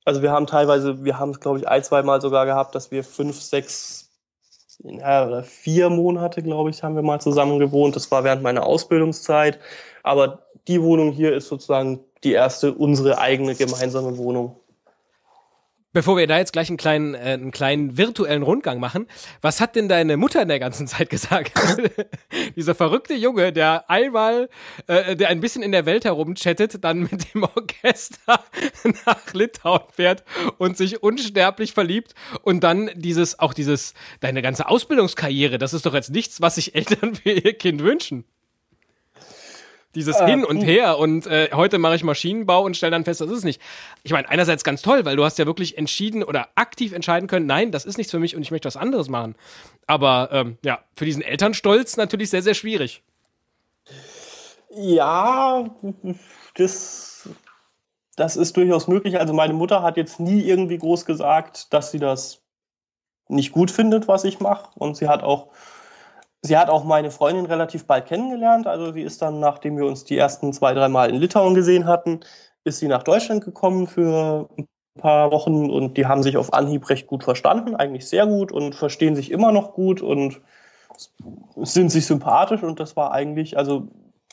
Also wir haben teilweise, wir haben es glaube ich ein, zwei Mal sogar gehabt, dass wir fünf, sechs ja, oder vier Monate, glaube ich, haben wir mal zusammen gewohnt. Das war während meiner Ausbildungszeit. Aber die Wohnung hier ist sozusagen die erste, unsere eigene gemeinsame Wohnung. Bevor wir da jetzt gleich einen kleinen, äh, einen kleinen virtuellen Rundgang machen, was hat denn deine Mutter in der ganzen Zeit gesagt? Dieser verrückte Junge, der einmal, äh, der ein bisschen in der Welt herumchattet, dann mit dem Orchester nach Litauen fährt und sich unsterblich verliebt und dann dieses, auch dieses, deine ganze Ausbildungskarriere, das ist doch jetzt nichts, was sich Eltern für ihr Kind wünschen. Dieses äh, Hin und Her und äh, heute mache ich Maschinenbau und stelle dann fest, das ist es nicht. Ich meine, einerseits ganz toll, weil du hast ja wirklich entschieden oder aktiv entscheiden können, nein, das ist nichts für mich und ich möchte was anderes machen. Aber ähm, ja, für diesen Elternstolz natürlich sehr, sehr schwierig. Ja, das, das ist durchaus möglich. Also meine Mutter hat jetzt nie irgendwie groß gesagt, dass sie das nicht gut findet, was ich mache. Und sie hat auch Sie hat auch meine Freundin relativ bald kennengelernt. Also sie ist dann, nachdem wir uns die ersten zwei, drei Mal in Litauen gesehen hatten, ist sie nach Deutschland gekommen für ein paar Wochen und die haben sich auf Anhieb recht gut verstanden, eigentlich sehr gut und verstehen sich immer noch gut und sind sich sympathisch und das war eigentlich, also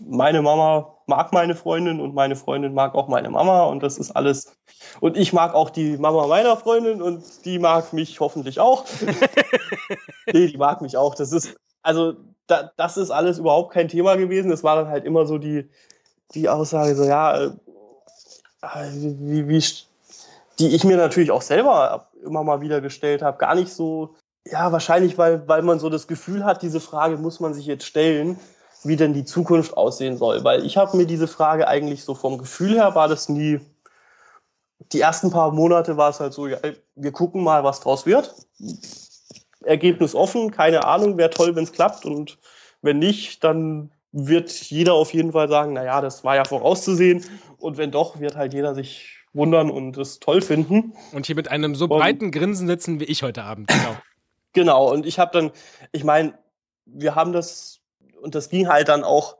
meine Mama mag meine Freundin und meine Freundin mag auch meine Mama und das ist alles. Und ich mag auch die Mama meiner Freundin und die mag mich hoffentlich auch. nee, die mag mich auch. Das ist, also da, das ist alles überhaupt kein Thema gewesen. Es war dann halt immer so die, die Aussage, so ja, äh, wie, wie, die ich mir natürlich auch selber immer mal wieder gestellt habe. Gar nicht so, ja, wahrscheinlich, weil, weil man so das Gefühl hat, diese Frage muss man sich jetzt stellen, wie denn die Zukunft aussehen soll. Weil ich habe mir diese Frage eigentlich so vom Gefühl her war das nie. Die ersten paar Monate war es halt so, ja, wir gucken mal, was draus wird. Ergebnis offen, keine Ahnung, wäre toll, wenn es klappt. Und wenn nicht, dann wird jeder auf jeden Fall sagen, naja, das war ja vorauszusehen. Und wenn doch, wird halt jeder sich wundern und es toll finden. Und hier mit einem so breiten und, Grinsen sitzen wie ich heute Abend, genau. genau, und ich habe dann, ich meine, wir haben das, und das ging halt dann auch,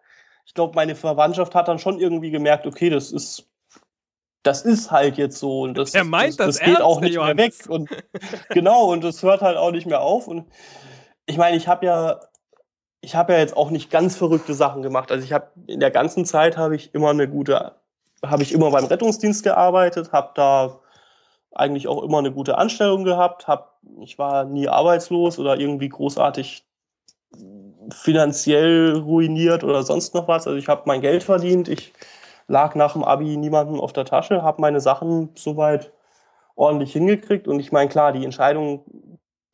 ich glaube, meine Verwandtschaft hat dann schon irgendwie gemerkt, okay, das ist das ist halt jetzt so und das, er meint das, das, das geht auch nicht Johannes. mehr weg und genau und das hört halt auch nicht mehr auf und ich meine, ich habe ja ich habe ja jetzt auch nicht ganz verrückte Sachen gemacht. Also ich habe in der ganzen Zeit habe ich immer eine gute habe ich immer beim Rettungsdienst gearbeitet, habe da eigentlich auch immer eine gute Anstellung gehabt, hab, ich war nie arbeitslos oder irgendwie großartig finanziell ruiniert oder sonst noch was. Also ich habe mein Geld verdient, ich lag nach dem Abi niemandem auf der Tasche, habe meine Sachen soweit ordentlich hingekriegt. Und ich meine, klar, die Entscheidung,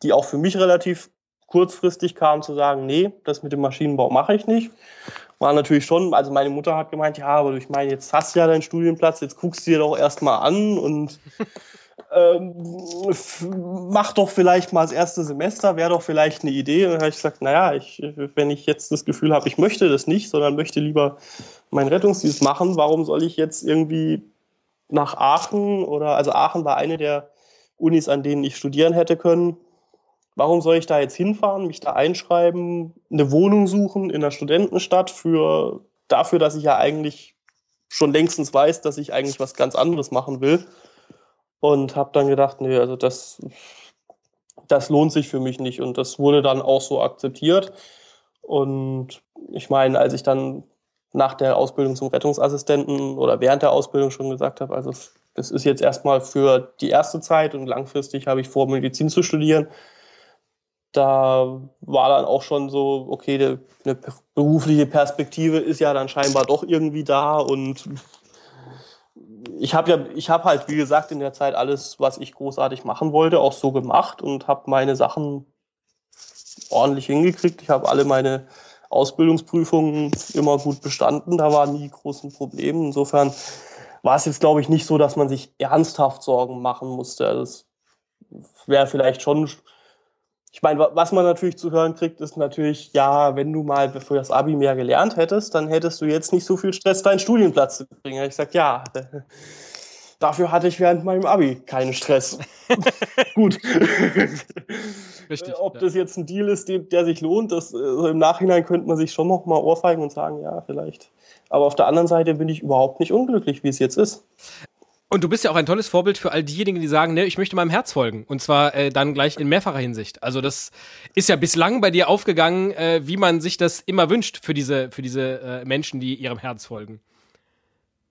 die auch für mich relativ kurzfristig kam, zu sagen, nee, das mit dem Maschinenbau mache ich nicht, war natürlich schon, also meine Mutter hat gemeint, ja, aber ich meine, jetzt hast du ja deinen Studienplatz, jetzt guckst du dir doch erstmal an und ähm, mach doch vielleicht mal das erste Semester, wäre doch vielleicht eine Idee. Und dann habe ich gesagt, naja, ich, wenn ich jetzt das Gefühl habe, ich möchte das nicht, sondern möchte lieber meinen Rettungsdienst machen, warum soll ich jetzt irgendwie nach Aachen oder, also Aachen war eine der Unis, an denen ich studieren hätte können. Warum soll ich da jetzt hinfahren, mich da einschreiben, eine Wohnung suchen in der Studentenstadt für, dafür, dass ich ja eigentlich schon längstens weiß, dass ich eigentlich was ganz anderes machen will? Und habe dann gedacht, nee, also das, das lohnt sich für mich nicht. Und das wurde dann auch so akzeptiert. Und ich meine, als ich dann nach der Ausbildung zum Rettungsassistenten oder während der Ausbildung schon gesagt habe, also das ist jetzt erstmal für die erste Zeit und langfristig habe ich vor, Medizin zu studieren, da war dann auch schon so, okay, eine berufliche Perspektive ist ja dann scheinbar doch irgendwie da und ich habe ja, ich habe halt, wie gesagt, in der Zeit alles, was ich großartig machen wollte, auch so gemacht und habe meine Sachen ordentlich hingekriegt. Ich habe alle meine Ausbildungsprüfungen immer gut bestanden. Da war nie großen Probleme. Insofern war es jetzt, glaube ich, nicht so, dass man sich ernsthaft Sorgen machen musste. Das wäre vielleicht schon ich meine, was man natürlich zu hören kriegt, ist natürlich, ja, wenn du mal für das Abi mehr gelernt hättest, dann hättest du jetzt nicht so viel Stress, deinen Studienplatz zu kriegen. Ich sag, ja, dafür hatte ich während meinem Abi keinen Stress. Gut. Richtig. Ob ja. das jetzt ein Deal ist, der sich lohnt, das also im Nachhinein könnte man sich schon noch mal ohrfeigen und sagen, ja, vielleicht. Aber auf der anderen Seite bin ich überhaupt nicht unglücklich, wie es jetzt ist. Und du bist ja auch ein tolles Vorbild für all diejenigen, die sagen, ne, ich möchte meinem Herz folgen. Und zwar äh, dann gleich in mehrfacher Hinsicht. Also das ist ja bislang bei dir aufgegangen, äh, wie man sich das immer wünscht für diese, für diese äh, Menschen, die ihrem Herz folgen.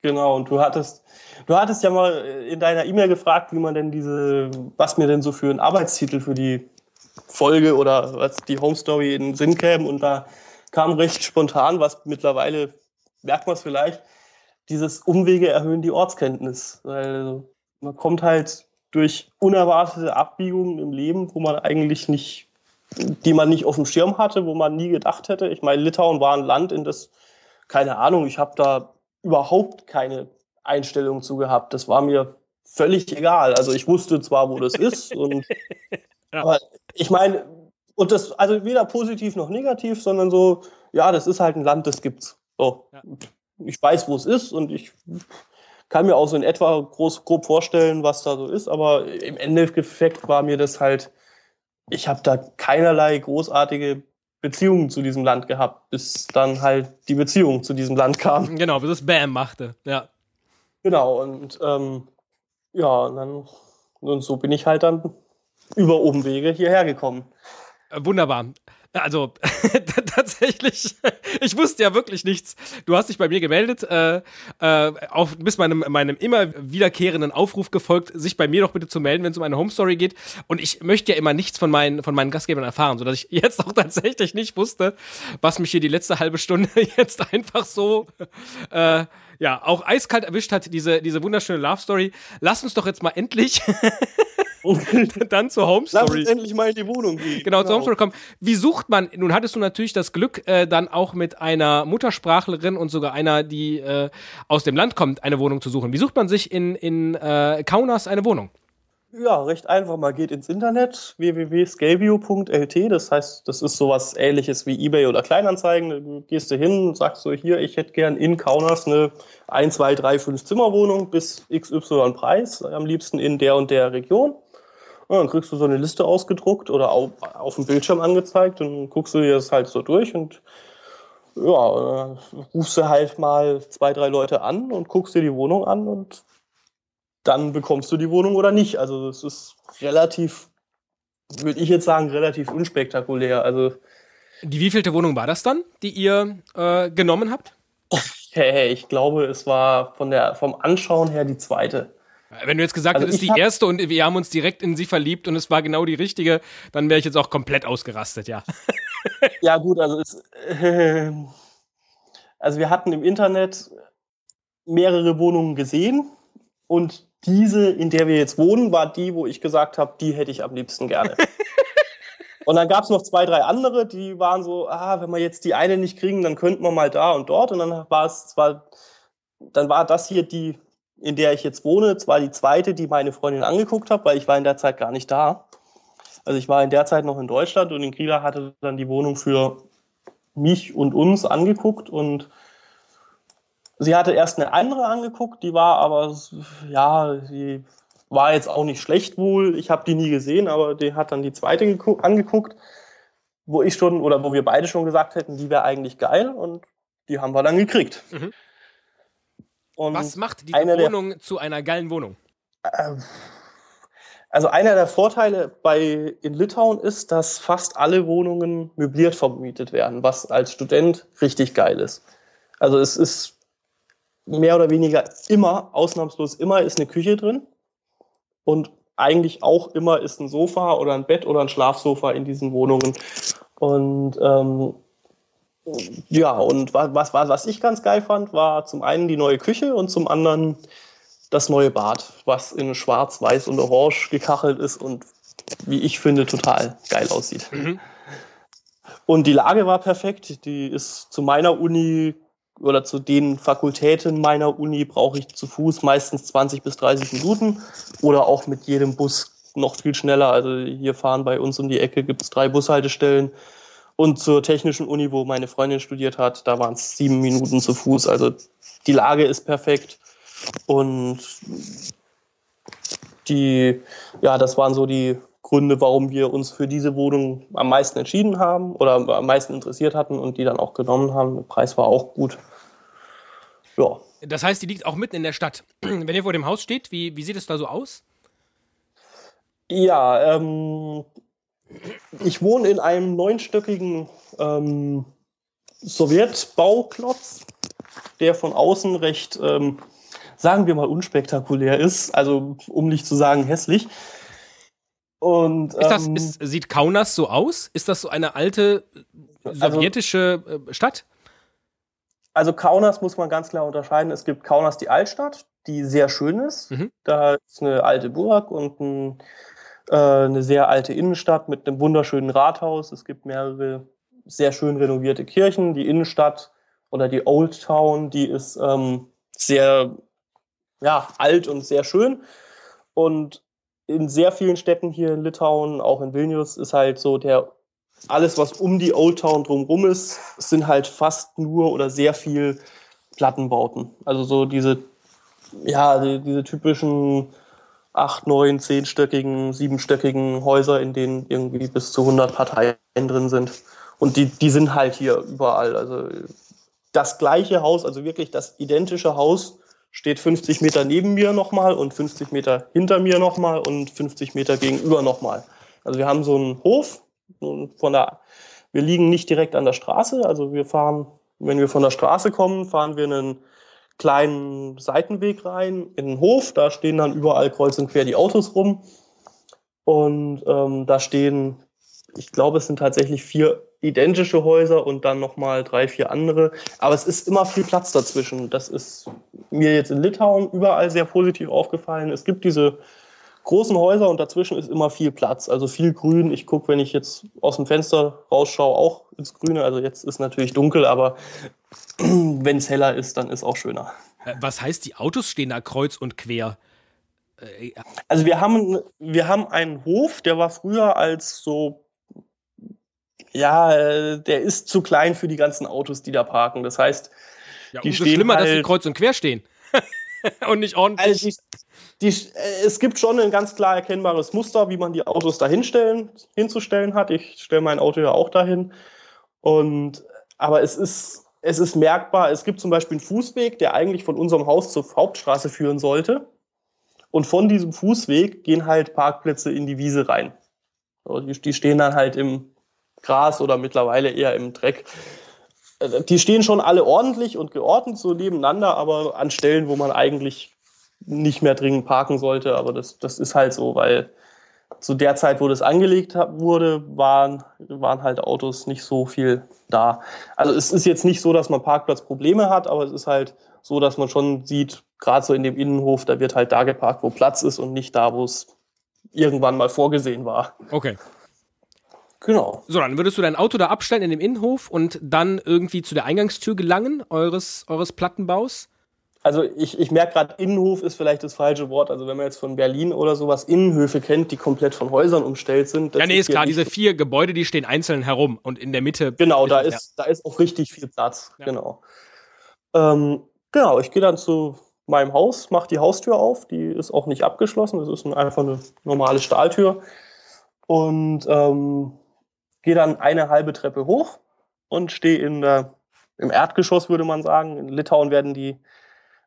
Genau, und du hattest, du hattest ja mal in deiner E-Mail gefragt, wie man denn diese, was mir denn so für einen Arbeitstitel für die Folge oder was die Home Story in Sinn käme. Und da kam recht spontan, was mittlerweile merkt man es vielleicht, dieses Umwege erhöhen die Ortskenntnis. Weil man kommt halt durch unerwartete Abbiegungen im Leben, wo man eigentlich nicht, die man nicht auf dem Schirm hatte, wo man nie gedacht hätte. Ich meine, Litauen war ein Land, in das, keine Ahnung, ich habe da überhaupt keine Einstellung zu gehabt. Das war mir völlig egal. Also ich wusste zwar, wo das ist, und, ja. aber ich meine, und das, also weder positiv noch negativ, sondern so, ja, das ist halt ein Land, das gibt's. So. Ja ich weiß, wo es ist und ich kann mir auch so in etwa groß, grob vorstellen, was da so ist, aber im Endeffekt war mir das halt, ich habe da keinerlei großartige Beziehungen zu diesem Land gehabt, bis dann halt die Beziehung zu diesem Land kam. Genau, bis es Bam machte, ja. Genau, und ähm, ja, und dann und so bin ich halt dann über Umwege hierher gekommen. Wunderbar. Also tatsächlich, ich wusste ja wirklich nichts. Du hast dich bei mir gemeldet, äh, äh, auf, bist meinem, meinem immer wiederkehrenden Aufruf gefolgt, sich bei mir doch bitte zu melden, wenn es um eine Home Story geht. Und ich möchte ja immer nichts von meinen, von meinen Gastgebern erfahren, sodass ich jetzt auch tatsächlich nicht wusste, was mich hier die letzte halbe Stunde jetzt einfach so äh, ja auch eiskalt erwischt hat, diese, diese wunderschöne Love Story. Lass uns doch jetzt mal endlich dann zur Home Story. Lass uns endlich mal in die Wohnung gehen. Genau, genau, zur Home Story kommen. Wie sucht man, nun hattest du natürlich das Glück, äh, dann auch mit einer Muttersprachlerin und sogar einer, die äh, aus dem Land kommt, eine Wohnung zu suchen. Wie sucht man sich in, in äh, Kaunas eine Wohnung? Ja, recht einfach. Man geht ins Internet, www.scaleview.lt. Das heißt, das ist sowas ähnliches wie Ebay oder Kleinanzeigen. Du gehst du hin und sagst so, hier, ich hätte gern in Kaunas eine 1, 2, 3, 5 Zimmerwohnung bis XY Preis, am liebsten in der und der Region. Und dann kriegst du so eine Liste ausgedruckt oder auf, auf dem Bildschirm angezeigt und guckst du dir das halt so durch und ja, rufst du halt mal zwei, drei Leute an und guckst dir die Wohnung an und dann bekommst du die Wohnung oder nicht. Also es ist relativ, würde ich jetzt sagen, relativ unspektakulär. Also die wievielte Wohnung war das dann, die ihr äh, genommen habt? Hey, ich glaube, es war von der vom Anschauen her die zweite. Wenn du jetzt gesagt also hättest, die erste und wir haben uns direkt in sie verliebt und es war genau die richtige, dann wäre ich jetzt auch komplett ausgerastet, ja. ja, gut, also es, äh, also wir hatten im Internet mehrere Wohnungen gesehen und diese, in der wir jetzt wohnen, war die, wo ich gesagt habe, die hätte ich am liebsten gerne. und dann gab es noch zwei, drei andere, die waren so, ah, wenn wir jetzt die eine nicht kriegen, dann könnten wir mal da und dort. Und dann war es zwar, dann war das hier die, in der ich jetzt wohne, zwar die zweite, die meine Freundin angeguckt hat, weil ich war in der Zeit gar nicht da. Also ich war in der Zeit noch in Deutschland und in Krieger hatte dann die Wohnung für mich und uns angeguckt und Sie hatte erst eine andere angeguckt, die war aber, ja, die war jetzt auch nicht schlecht wohl. Ich habe die nie gesehen, aber die hat dann die zweite angeguckt, wo ich schon oder wo wir beide schon gesagt hätten, die wäre eigentlich geil und die haben wir dann gekriegt. Mhm. Was macht die Wohnung der, zu einer geilen Wohnung? Äh, also einer der Vorteile bei in Litauen ist, dass fast alle Wohnungen möbliert vermietet werden, was als Student richtig geil ist. Also es ist mehr oder weniger immer, ausnahmslos immer, ist eine Küche drin. Und eigentlich auch immer ist ein Sofa oder ein Bett oder ein Schlafsofa in diesen Wohnungen. Und ähm, ja, und was, was, was ich ganz geil fand, war zum einen die neue Küche und zum anderen das neue Bad, was in schwarz, weiß und orange gekachelt ist und wie ich finde, total geil aussieht. Mhm. Und die Lage war perfekt. Die ist zu meiner Uni oder zu den Fakultäten meiner Uni brauche ich zu Fuß meistens 20 bis 30 Minuten oder auch mit jedem Bus noch viel schneller. Also hier fahren bei uns um die Ecke gibt es drei Bushaltestellen. Und zur technischen Uni, wo meine Freundin studiert hat, da waren es sieben Minuten zu Fuß. Also die Lage ist perfekt. Und die, ja, das waren so die Gründe, warum wir uns für diese Wohnung am meisten entschieden haben oder am meisten interessiert hatten und die dann auch genommen haben. Der Preis war auch gut. Ja. Das heißt, die liegt auch mitten in der Stadt. Wenn ihr vor dem Haus steht, wie, wie sieht es da so aus? Ja, ähm, ich wohne in einem neunstöckigen ähm, Sowjetbauklotz, der von außen recht, ähm, sagen wir mal, unspektakulär ist. Also, um nicht zu sagen hässlich. Und, ist das, ähm, ist, sieht Kaunas so aus? Ist das so eine alte also sowjetische also, Stadt? Also Kaunas muss man ganz klar unterscheiden. Es gibt Kaunas die Altstadt, die sehr schön ist. Mhm. Da ist eine alte Burg und ein, äh, eine sehr alte Innenstadt mit einem wunderschönen Rathaus. Es gibt mehrere sehr schön renovierte Kirchen. Die Innenstadt oder die Old Town, die ist ähm, sehr ja, alt und sehr schön. Und in sehr vielen Städten hier in Litauen, auch in Vilnius, ist halt so der alles, was um die Old Town drumherum ist, sind halt fast nur oder sehr viel Plattenbauten. Also so diese, ja, die, diese typischen acht, neun, zehnstöckigen, siebenstöckigen Häuser, in denen irgendwie bis zu 100 Parteien drin sind. Und die, die sind halt hier überall. Also das gleiche Haus, also wirklich das identische Haus, steht 50 Meter neben mir nochmal und 50 Meter hinter mir nochmal und 50 Meter gegenüber nochmal. Also wir haben so einen Hof von der, wir liegen nicht direkt an der Straße, also wir fahren, wenn wir von der Straße kommen, fahren wir einen kleinen Seitenweg rein in den Hof, da stehen dann überall kreuz und quer die Autos rum und ähm, da stehen, ich glaube es sind tatsächlich vier identische Häuser und dann nochmal drei, vier andere. Aber es ist immer viel Platz dazwischen. Das ist mir jetzt in Litauen überall sehr positiv aufgefallen. Es gibt diese großen Häuser und dazwischen ist immer viel Platz, also viel Grün. Ich gucke, wenn ich jetzt aus dem Fenster rausschaue, auch ins Grüne. Also jetzt ist natürlich dunkel, aber wenn es heller ist, dann ist auch schöner. Äh, was heißt, die Autos stehen da kreuz und quer? Äh, also wir haben, wir haben einen Hof, der war früher als so ja, äh, der ist zu klein für die ganzen Autos, die da parken. Das heißt, ja, die stehen schlimmer, halt, dass sie kreuz und quer stehen. und nicht ordentlich. Also die, die, äh, es gibt schon ein ganz klar erkennbares Muster, wie man die Autos da hinzustellen hat. Ich stelle mein Auto ja auch dahin. Und, aber es ist, es ist merkbar, es gibt zum Beispiel einen Fußweg, der eigentlich von unserem Haus zur Hauptstraße führen sollte. Und von diesem Fußweg gehen halt Parkplätze in die Wiese rein. Die stehen dann halt im Gras oder mittlerweile eher im Dreck. Die stehen schon alle ordentlich und geordnet so nebeneinander, aber an Stellen, wo man eigentlich nicht mehr dringend parken sollte. Aber das, das ist halt so, weil zu der Zeit, wo das angelegt wurde, waren, waren halt Autos nicht so viel da. Also es ist jetzt nicht so, dass man Parkplatzprobleme hat, aber es ist halt so, dass man schon sieht, gerade so in dem Innenhof, da wird halt da geparkt, wo Platz ist und nicht da, wo es irgendwann mal vorgesehen war. Okay. Genau. So, dann würdest du dein Auto da abstellen in dem Innenhof und dann irgendwie zu der Eingangstür gelangen, eures, eures Plattenbaus? Also ich, ich merke gerade, Innenhof ist vielleicht das falsche Wort. Also wenn man jetzt von Berlin oder sowas Innenhöfe kennt, die komplett von Häusern umstellt sind. ja, nee, ist klar. Diese vier Gebäude, die stehen einzeln herum und in der Mitte. Genau, da ist, ja. da ist auch richtig viel Platz. Ja. Genau. Ähm, genau, ich gehe dann zu meinem Haus, mache die Haustür auf. Die ist auch nicht abgeschlossen. Das ist einfach eine normale Stahltür. Und ähm, gehe dann eine halbe Treppe hoch und stehe in der, im Erdgeschoss, würde man sagen. In Litauen werden die,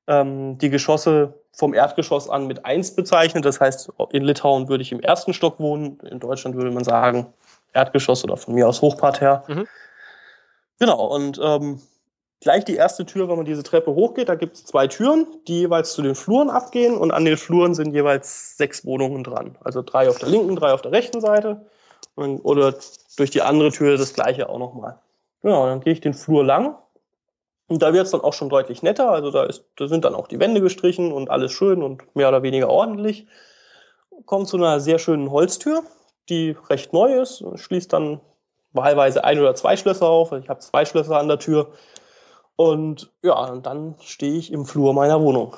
ähm, die Geschosse vom Erdgeschoss an mit 1 bezeichnet. Das heißt, in Litauen würde ich im ersten Stock wohnen. In Deutschland würde man sagen Erdgeschoss oder von mir aus Hochparterre. Mhm. Genau, und ähm, gleich die erste Tür, wenn man diese Treppe hochgeht, da gibt es zwei Türen, die jeweils zu den Fluren abgehen und an den Fluren sind jeweils sechs Wohnungen dran. Also drei auf der linken, drei auf der rechten Seite und, oder durch die andere Tür das gleiche auch nochmal. Genau, dann gehe ich den Flur lang und da wird es dann auch schon deutlich netter. Also da, ist, da sind dann auch die Wände gestrichen und alles schön und mehr oder weniger ordentlich. Kommt zu einer sehr schönen Holztür, die recht neu ist, schließt dann wahlweise ein oder zwei Schlösser auf. Ich habe zwei Schlösser an der Tür und ja, und dann stehe ich im Flur meiner Wohnung.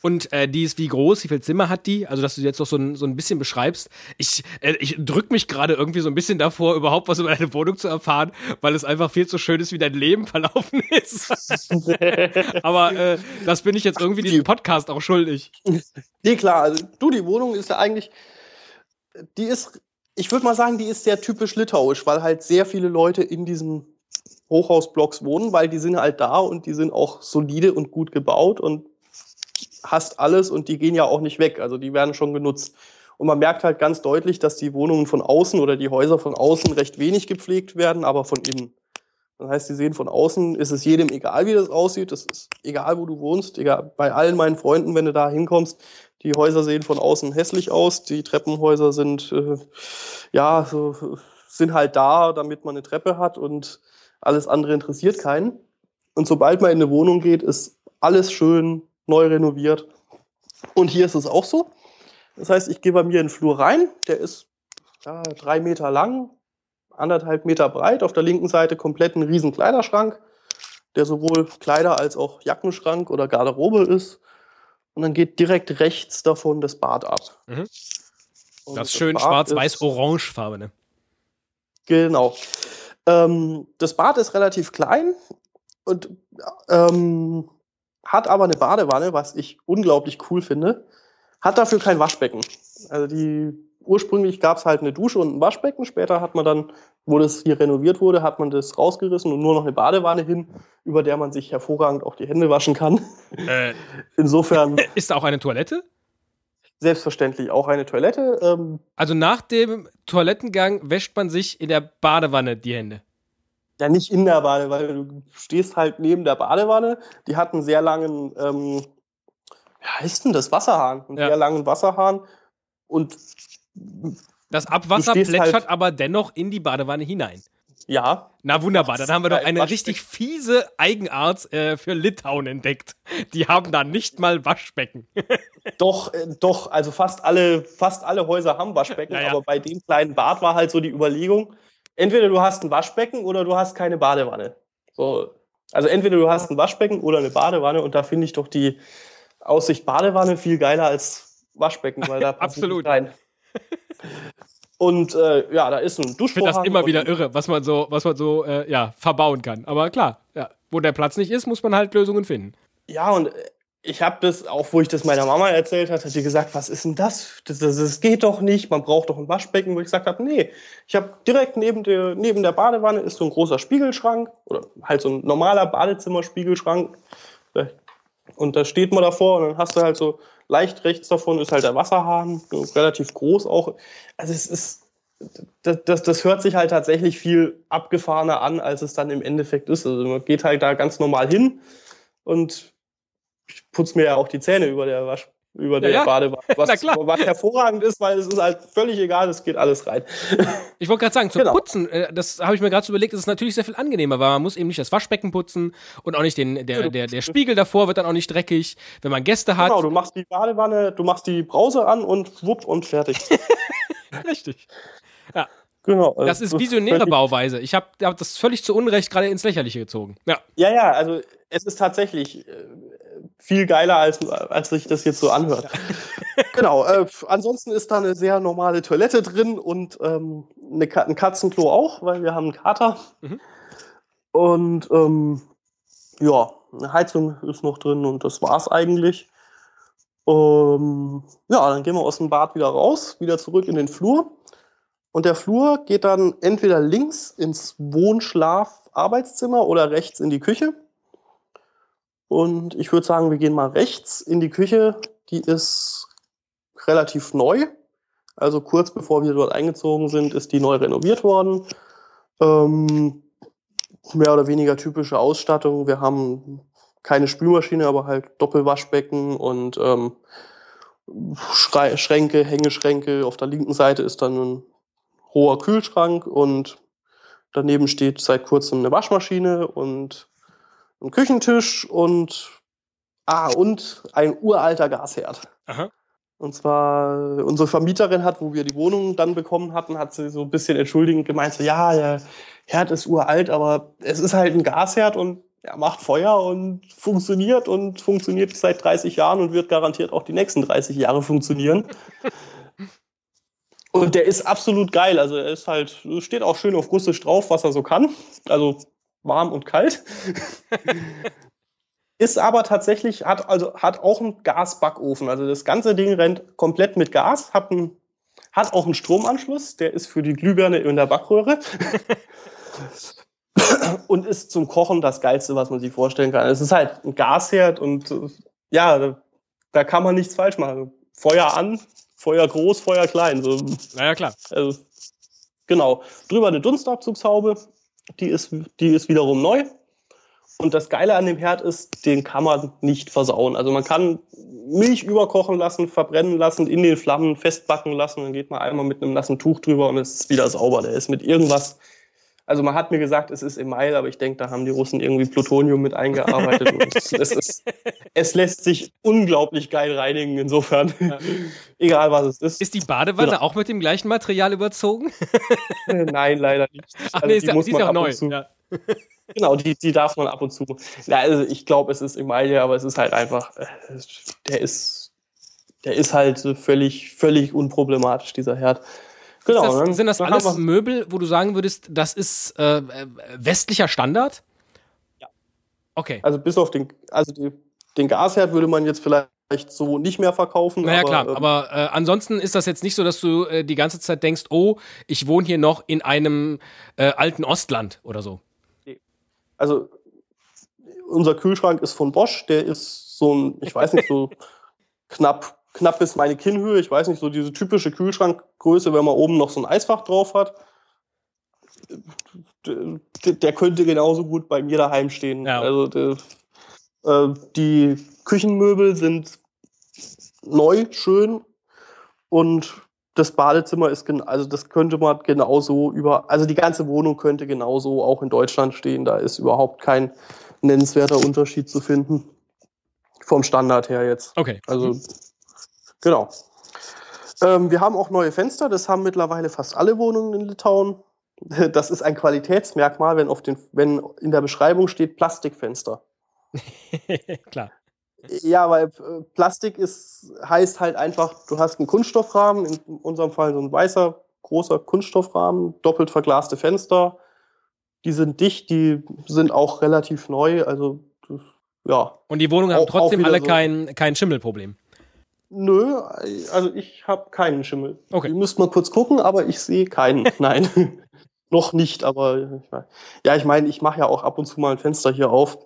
Und äh, die ist wie groß? Wie viel Zimmer hat die? Also, dass du jetzt noch so ein, so ein bisschen beschreibst. Ich, äh, ich drück mich gerade irgendwie so ein bisschen davor, überhaupt was über deine Wohnung zu erfahren, weil es einfach viel zu schön ist, wie dein Leben verlaufen ist. Aber äh, das bin ich jetzt irgendwie diesem Podcast auch schuldig. Nee, klar. Also, du, die Wohnung ist ja eigentlich, die ist, ich würde mal sagen, die ist sehr typisch litauisch, weil halt sehr viele Leute in diesem Hochhausblocks wohnen, weil die sind halt da und die sind auch solide und gut gebaut und hast alles und die gehen ja auch nicht weg. Also die werden schon genutzt. Und man merkt halt ganz deutlich, dass die Wohnungen von außen oder die Häuser von außen recht wenig gepflegt werden, aber von innen. Das heißt, sie sehen von außen, ist es jedem egal, wie das aussieht. Das ist egal, wo du wohnst. Egal, bei allen meinen Freunden, wenn du da hinkommst, die Häuser sehen von außen hässlich aus. Die Treppenhäuser sind, äh, ja, so, sind halt da, damit man eine Treppe hat und alles andere interessiert keinen. Und sobald man in eine Wohnung geht, ist alles schön neu renoviert. Und hier ist es auch so. Das heißt, ich gehe bei mir in den Flur rein. Der ist ja, drei Meter lang, anderthalb Meter breit. Auf der linken Seite komplett ein riesen Kleiderschrank, der sowohl Kleider als auch Jackenschrank oder Garderobe ist. Und dann geht direkt rechts davon das Bad ab. Mhm. Das ist schön schwarz-weiß-orangefarbe, ne? Genau. Ähm, das Bad ist relativ klein und ähm, hat aber eine Badewanne, was ich unglaublich cool finde. Hat dafür kein Waschbecken. Also die ursprünglich gab es halt eine Dusche und ein Waschbecken. Später hat man dann, wo das hier renoviert wurde, hat man das rausgerissen und nur noch eine Badewanne hin, über der man sich hervorragend auch die Hände waschen kann. Äh, Insofern. Ist da auch eine Toilette? Selbstverständlich auch eine Toilette. Ähm, also nach dem Toilettengang wäscht man sich in der Badewanne die Hände. Ja, nicht in der Badewanne, du stehst halt neben der Badewanne. Die hat einen sehr langen, ähm, wie heißt denn das, Wasserhahn? Einen ja. sehr langen Wasserhahn. Und das Abwasser plätschert halt aber dennoch in die Badewanne hinein. Ja. Na wunderbar, dann haben wir doch eine richtig fiese Eigenart äh, für Litauen entdeckt. Die haben da nicht mal Waschbecken. doch, äh, doch, also fast alle, fast alle Häuser haben Waschbecken, ja, ja. aber bei dem kleinen Bad war halt so die Überlegung, entweder du hast ein Waschbecken oder du hast keine Badewanne. So, also entweder du hast ein Waschbecken oder eine Badewanne und da finde ich doch die Aussicht Badewanne viel geiler als Waschbecken, weil da passt Absolut. rein. Und äh, ja, da ist ein Duschvorhang. Ich finde das immer wieder irre, was man so, was man so äh, ja, verbauen kann. Aber klar, ja, wo der Platz nicht ist, muss man halt Lösungen finden. Ja, und ich habe das, auch wo ich das meiner Mama erzählt hat, hat sie gesagt, was ist denn das? Das, das? das, geht doch nicht, man braucht doch ein Waschbecken, wo ich gesagt habe, nee, ich habe direkt neben der, neben der Badewanne ist so ein großer Spiegelschrank oder halt so ein normaler Badezimmerspiegelschrank. Und da steht man davor und dann hast du halt so leicht rechts davon ist halt der Wasserhahn, relativ groß auch. Also es ist, das, das, das hört sich halt tatsächlich viel abgefahrener an, als es dann im Endeffekt ist. Also man geht halt da ganz normal hin und ich putze mir ja auch die Zähne über der Wasch über der ja, Badewanne. Was, was, hervorragend ist, weil es ist halt völlig egal, es geht alles rein. Ich wollte gerade sagen, zum genau. Putzen, äh, das habe ich mir gerade so überlegt, ist es natürlich sehr viel angenehmer, weil man muss eben nicht das Waschbecken putzen und auch nicht den, der, der, der Spiegel davor wird dann auch nicht dreckig, wenn man Gäste hat. Genau, du machst die Badewanne, du machst die Brause an und wupp und fertig. Richtig. Ja. Genau. Also das ist visionäre Bauweise. Ich habe hab das völlig zu Unrecht gerade ins Lächerliche gezogen. Ja. ja, ja, also es ist tatsächlich äh, viel geiler, als, als sich das jetzt so anhört. Genau. Äh, ansonsten ist da eine sehr normale Toilette drin und ähm, eine, ein Katzenklo auch, weil wir haben einen Kater. Mhm. Und ähm, ja, eine Heizung ist noch drin und das war's eigentlich. Ähm, ja, dann gehen wir aus dem Bad wieder raus, wieder zurück in den Flur. Und der Flur geht dann entweder links ins Wohnschlaf-Arbeitszimmer oder rechts in die Küche. Und ich würde sagen, wir gehen mal rechts in die Küche. Die ist relativ neu. Also kurz bevor wir dort eingezogen sind, ist die neu renoviert worden. Ähm, mehr oder weniger typische Ausstattung. Wir haben keine Spülmaschine, aber halt Doppelwaschbecken und ähm, Schränke, Hängeschränke. Auf der linken Seite ist dann ein hoher Kühlschrank und daneben steht seit kurzem eine Waschmaschine und ein Küchentisch und ah und ein uralter Gasherd. Aha. Und zwar unsere Vermieterin hat, wo wir die Wohnung dann bekommen hatten, hat sie so ein bisschen entschuldigend gemeint, so ja, der Herd ist uralt, aber es ist halt ein Gasherd und er macht Feuer und funktioniert und funktioniert seit 30 Jahren und wird garantiert auch die nächsten 30 Jahre funktionieren. und der ist absolut geil. Also er ist halt, steht auch schön auf Russisch drauf, was er so kann. Also warm und kalt. ist aber tatsächlich, hat, also, hat auch einen Gasbackofen. Also das ganze Ding rennt komplett mit Gas, hat, ein, hat auch einen Stromanschluss, der ist für die Glühbirne in der Backröhre. und ist zum Kochen das Geilste, was man sich vorstellen kann. Es ist halt ein Gasherd und ja, da, da kann man nichts falsch machen. Feuer an, Feuer groß, Feuer klein. So. Naja, klar. Also, genau. Drüber eine Dunstabzugshaube, die ist, die ist wiederum neu. Und das Geile an dem Herd ist, den kann man nicht versauen. Also man kann Milch überkochen lassen, verbrennen lassen, in den Flammen festbacken lassen, dann geht man einmal mit einem nassen Tuch drüber und es ist wieder sauber. Der ist mit irgendwas also man hat mir gesagt, es ist Email, aber ich denke, da haben die Russen irgendwie Plutonium mit eingearbeitet. und es, ist, es, lässt sich unglaublich geil reinigen, insofern. Ja. Egal was es ist. Ist die Badewanne genau. auch mit dem gleichen Material überzogen? Nein, leider nicht. Ach also nee, ist, die, muss die ist auch neu. Ja. Genau, die, die darf man ab und zu. Ja, also ich glaube, es ist Emaille, aber es ist halt einfach, äh, der ist, der ist halt völlig, völlig unproblematisch, dieser Herd. Genau, das, dann, sind das alles Möbel, wo du sagen würdest, das ist äh, westlicher Standard? Ja. Okay. Also bis auf den, also die, den Gasherd würde man jetzt vielleicht so nicht mehr verkaufen. Naja, aber, klar, ähm, aber äh, ansonsten ist das jetzt nicht so, dass du äh, die ganze Zeit denkst, oh, ich wohne hier noch in einem äh, alten Ostland oder so. Also unser Kühlschrank ist von Bosch, der ist so ein, ich weiß nicht, so knapp knapp bis meine Kinnhöhe. Ich weiß nicht, so diese typische Kühlschrankgröße, wenn man oben noch so ein Eisfach drauf hat. Der könnte genauso gut bei mir daheim stehen. Ja. Also der, äh, die Küchenmöbel sind neu, schön und das Badezimmer ist also das könnte man genauso über also die ganze Wohnung könnte genauso auch in Deutschland stehen. Da ist überhaupt kein nennenswerter Unterschied zu finden vom Standard her jetzt. Okay. Also Genau. Ähm, wir haben auch neue Fenster, das haben mittlerweile fast alle Wohnungen in Litauen. Das ist ein Qualitätsmerkmal, wenn, auf den, wenn in der Beschreibung steht Plastikfenster. Klar. Ja, weil äh, Plastik ist, heißt halt einfach, du hast einen Kunststoffrahmen, in unserem Fall so ein weißer, großer Kunststoffrahmen, doppelt verglaste Fenster. Die sind dicht, die sind auch relativ neu, also ja. Und die Wohnungen haben trotzdem alle so kein, kein Schimmelproblem. Nö, also ich habe keinen Schimmel. Okay. Ihr müsst mal kurz gucken, aber ich sehe keinen. Nein, noch nicht. Aber ja, ich meine, ich mache ja auch ab und zu mal ein Fenster hier auf.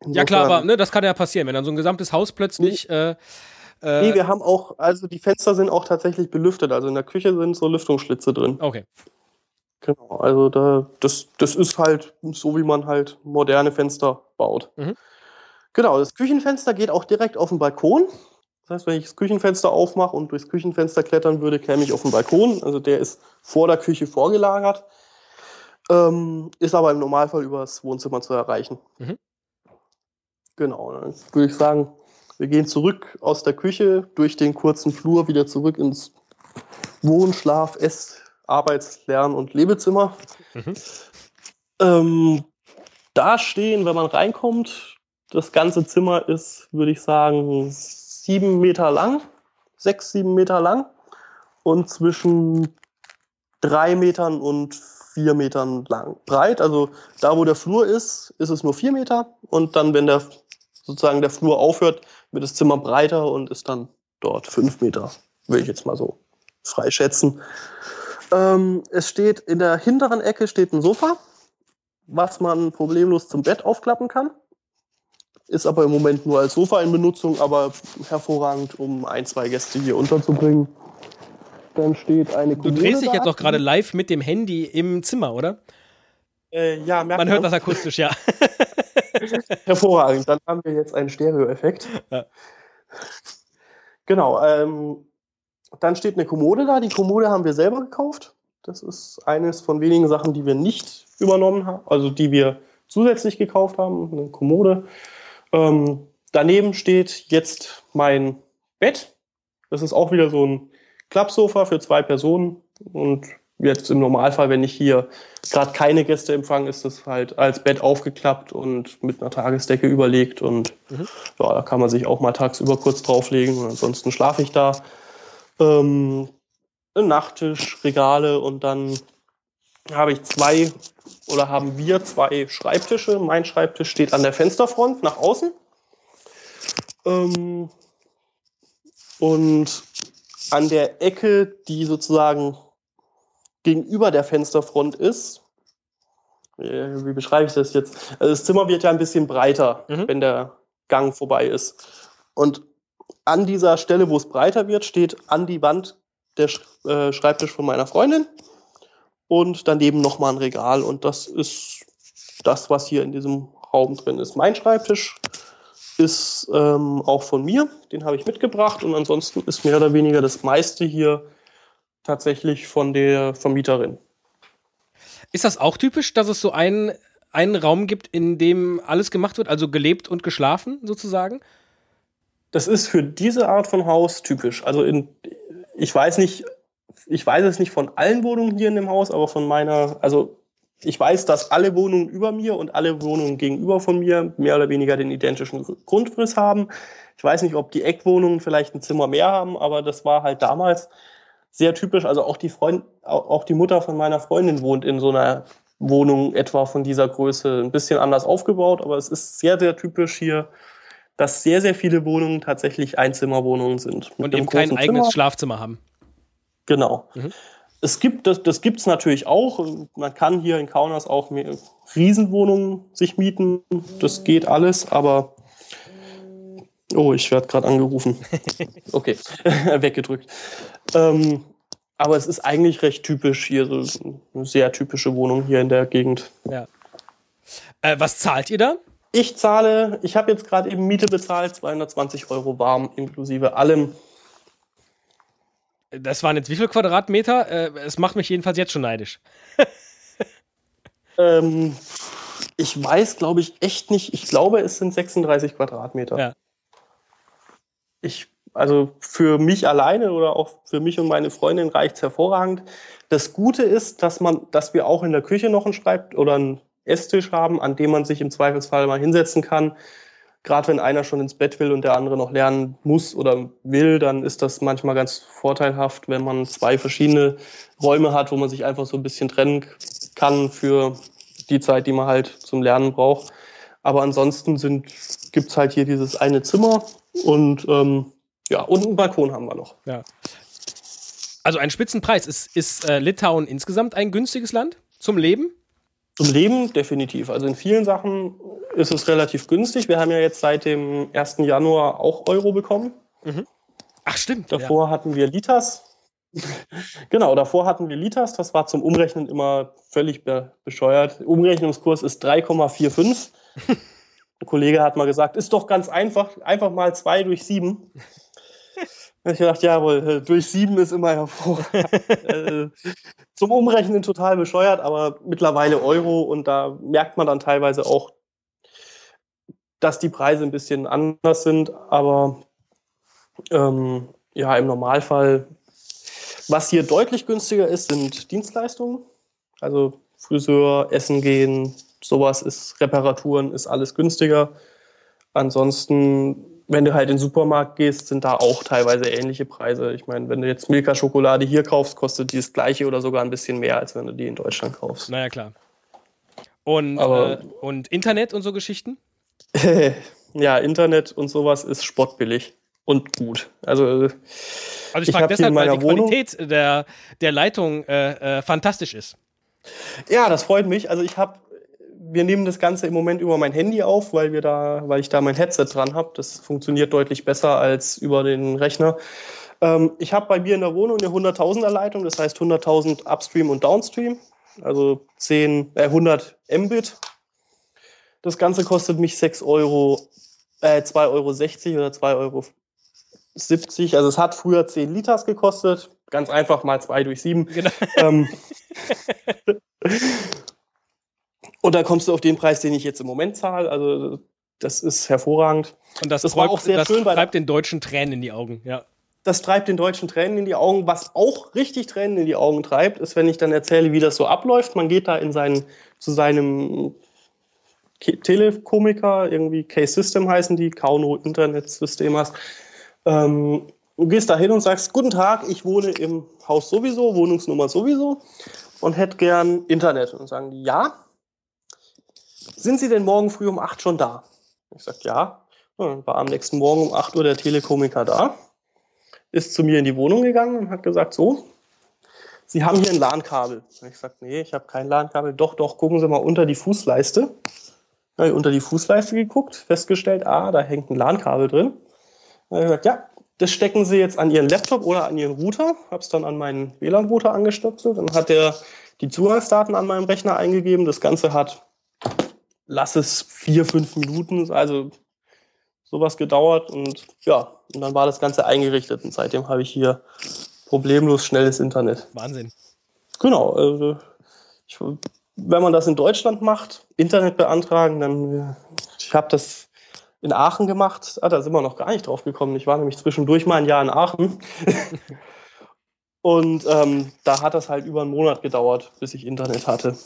Insofern, ja klar, aber ne, das kann ja passieren, wenn dann so ein gesamtes Haus plötzlich. Nee, äh, äh, nee, wir haben auch, also die Fenster sind auch tatsächlich belüftet. Also in der Küche sind so Lüftungsschlitze drin. Okay. Genau, also da, das, das ist halt so, wie man halt moderne Fenster baut. Mhm. Genau, das Küchenfenster geht auch direkt auf den Balkon. Das heißt, wenn ich das Küchenfenster aufmache und durchs Küchenfenster klettern würde, käme ich auf den Balkon. Also der ist vor der Küche vorgelagert, ähm, ist aber im Normalfall über das Wohnzimmer zu erreichen. Mhm. Genau, dann würde ich sagen, wir gehen zurück aus der Küche durch den kurzen Flur wieder zurück ins Wohn-, Schlaf-, Ess-, Arbeits-, Lern- und Lebezimmer. Mhm. Ähm, da stehen, wenn man reinkommt, das ganze Zimmer ist, würde ich sagen, sieben Meter lang, sechs, sieben Meter lang und zwischen drei Metern und vier Metern lang breit. Also da, wo der Flur ist, ist es nur vier Meter und dann, wenn der sozusagen der Flur aufhört, wird das Zimmer breiter und ist dann dort fünf Meter, würde ich jetzt mal so frei schätzen. Ähm, es steht in der hinteren Ecke steht ein Sofa, was man problemlos zum Bett aufklappen kann ist aber im Moment nur als Sofa in Benutzung, aber hervorragend, um ein, zwei Gäste hier unterzubringen. Dann steht eine Kommode Du drehst dich jetzt auch gerade live mit dem Handy im Zimmer, oder? Äh, ja, man hört das akustisch, ja. Hervorragend. Dann haben wir jetzt einen Stereo-Effekt. Ja. Genau. Ähm, dann steht eine Kommode da. Die Kommode haben wir selber gekauft. Das ist eines von wenigen Sachen, die wir nicht übernommen haben, also die wir zusätzlich gekauft haben. Eine Kommode. Ähm, daneben steht jetzt mein Bett. Das ist auch wieder so ein Klappsofa für zwei Personen. Und jetzt im Normalfall, wenn ich hier gerade keine Gäste empfange, ist das halt als Bett aufgeklappt und mit einer Tagesdecke überlegt. Und mhm. ja, da kann man sich auch mal tagsüber kurz drauflegen. Und ansonsten schlafe ich da. Ähm, ein Nachttisch, Regale und dann habe ich zwei oder haben wir zwei Schreibtische. Mein Schreibtisch steht an der Fensterfront nach außen. Ähm, und an der Ecke, die sozusagen gegenüber der Fensterfront ist, äh, wie beschreibe ich das jetzt? Also das Zimmer wird ja ein bisschen breiter, mhm. wenn der Gang vorbei ist. Und an dieser Stelle, wo es breiter wird, steht an die Wand der äh, Schreibtisch von meiner Freundin und daneben nochmal ein Regal. Und das ist das, was hier in diesem Raum drin ist. Mein Schreibtisch ist ähm, auch von mir, den habe ich mitgebracht und ansonsten ist mehr oder weniger das meiste hier tatsächlich von der Vermieterin. Ist das auch typisch, dass es so einen, einen Raum gibt, in dem alles gemacht wird, also gelebt und geschlafen sozusagen? Das ist für diese Art von Haus typisch. Also in, ich weiß nicht, ich weiß es nicht von allen Wohnungen hier in dem Haus, aber von meiner, also ich weiß, dass alle Wohnungen über mir und alle Wohnungen gegenüber von mir mehr oder weniger den identischen Grundriss haben. Ich weiß nicht, ob die Eckwohnungen vielleicht ein Zimmer mehr haben, aber das war halt damals sehr typisch. Also auch die Freund, auch die Mutter von meiner Freundin wohnt in so einer Wohnung etwa von dieser Größe, ein bisschen anders aufgebaut, aber es ist sehr, sehr typisch hier, dass sehr, sehr viele Wohnungen tatsächlich Einzimmerwohnungen sind. Und eben kein eigenes Zimmer. Schlafzimmer haben. Genau. Mhm. Es gibt, das, das gibt es natürlich auch. Man kann hier in Kaunas auch Riesenwohnungen sich mieten. Das geht alles, aber Oh, ich werde gerade angerufen. Okay, weggedrückt. Ähm, aber es ist eigentlich recht typisch hier, so eine sehr typische Wohnung hier in der Gegend. Ja. Äh, was zahlt ihr da? Ich zahle, ich habe jetzt gerade eben Miete bezahlt, 220 Euro warm, inklusive allem. Das waren jetzt wie viel Quadratmeter? Äh, es macht mich jedenfalls jetzt schon neidisch. ähm, ich weiß, glaube ich, echt nicht. Ich glaube, es sind 36 Quadratmeter. Ja. Ich, also für mich alleine oder auch für mich und meine Freundin reicht es hervorragend. Das Gute ist, dass man, dass wir auch in der Küche noch einen Schreib oder einen Esstisch haben, an dem man sich im Zweifelsfall mal hinsetzen kann gerade wenn einer schon ins Bett will und der andere noch lernen muss oder will, dann ist das manchmal ganz vorteilhaft, wenn man zwei verschiedene Räume hat, wo man sich einfach so ein bisschen trennen kann für die Zeit, die man halt zum Lernen braucht. Aber ansonsten gibt es halt hier dieses eine Zimmer und ähm, ja, und einen Balkon haben wir noch. Ja. Also ein Spitzenpreis. Ist, ist äh, Litauen insgesamt ein günstiges Land zum Leben? Zum Leben definitiv. Also in vielen Sachen ist es relativ günstig. Wir haben ja jetzt seit dem 1. Januar auch Euro bekommen. Mhm. Ach stimmt. Davor ja. hatten wir Litas. genau, davor hatten wir Litas. Das war zum Umrechnen immer völlig be bescheuert. Umrechnungskurs ist 3,45. Ein Kollege hat mal gesagt, ist doch ganz einfach, einfach mal zwei durch sieben. Ich dachte, jawohl, äh, durch sieben ist immer hervorragend. Äh, zum Umrechnen total bescheuert, aber mittlerweile Euro und da merkt man dann teilweise auch, dass die Preise ein bisschen anders sind, aber ähm, ja, im Normalfall, was hier deutlich günstiger ist, sind Dienstleistungen. Also Friseur, Essen gehen, sowas ist, Reparaturen ist alles günstiger. Ansonsten wenn du halt in den Supermarkt gehst, sind da auch teilweise ähnliche Preise. Ich meine, wenn du jetzt Milka-Schokolade hier kaufst, kostet die das gleiche oder sogar ein bisschen mehr, als wenn du die in Deutschland kaufst. Naja, klar. Und, äh, und Internet und so Geschichten? ja, Internet und sowas ist spottbillig und gut. Also, also ich, ich frage deshalb, weil die Wohnung Qualität der, der Leitung äh, äh, fantastisch ist. Ja, das freut mich. Also ich habe wir nehmen das Ganze im Moment über mein Handy auf, weil wir da, weil ich da mein Headset dran habe. Das funktioniert deutlich besser als über den Rechner. Ähm, ich habe bei mir in der Wohnung eine 100.000er Leitung, das heißt 100.000 Upstream und Downstream. also 10, äh, 100 Mbit. Das Ganze kostet mich 6 Euro, äh, 2,60 Euro oder 2,70 Euro. Also es hat früher 10 Liters gekostet. Ganz einfach mal 2 durch 7. Genau. Ähm, und da kommst du auf den Preis, den ich jetzt im Moment zahle. Also das ist hervorragend. Und das, das träumt, war auch sehr das schön. treibt den Deutschen Tränen in die Augen, ja. Das treibt den Deutschen Tränen in die Augen. Was auch richtig Tränen in die Augen treibt, ist, wenn ich dann erzähle, wie das so abläuft. Man geht da in seinen, zu seinem Telekomiker, irgendwie K-System heißen die, Kauno Internet Systemas. Ähm, du gehst da hin und sagst, guten Tag, ich wohne im Haus sowieso, Wohnungsnummer sowieso und hätte gern Internet. Und sagen die, ja. Sind Sie denn morgen früh um 8 schon da? Ich sage, ja. Dann war am nächsten Morgen um 8 Uhr der Telekomiker da ist zu mir in die Wohnung gegangen und hat gesagt, so, Sie haben hier ein LAN-Kabel. Ich sagte, nee, ich habe kein LAN-Kabel. Doch, doch, gucken Sie mal unter die Fußleiste. Habe ich unter die Fußleiste geguckt, festgestellt, ah, da hängt ein LAN-Kabel drin. Dann ich gesagt, ja, das stecken Sie jetzt an Ihren Laptop oder an Ihren Router. Habe es dann an meinen WLAN-Router angestöpselt. Dann hat er die Zugangsdaten an meinem Rechner eingegeben. Das Ganze hat, lass es vier, fünf Minuten, also sowas gedauert und ja, und dann war das Ganze eingerichtet und seitdem habe ich hier problemlos schnelles Internet. Wahnsinn. Genau. Also ich, wenn man das in Deutschland macht, Internet beantragen, dann ich habe das in Aachen gemacht. Ah, da sind wir noch gar nicht drauf gekommen. Ich war nämlich zwischendurch mal ein Jahr in Aachen. und ähm, da hat das halt über einen Monat gedauert, bis ich Internet hatte.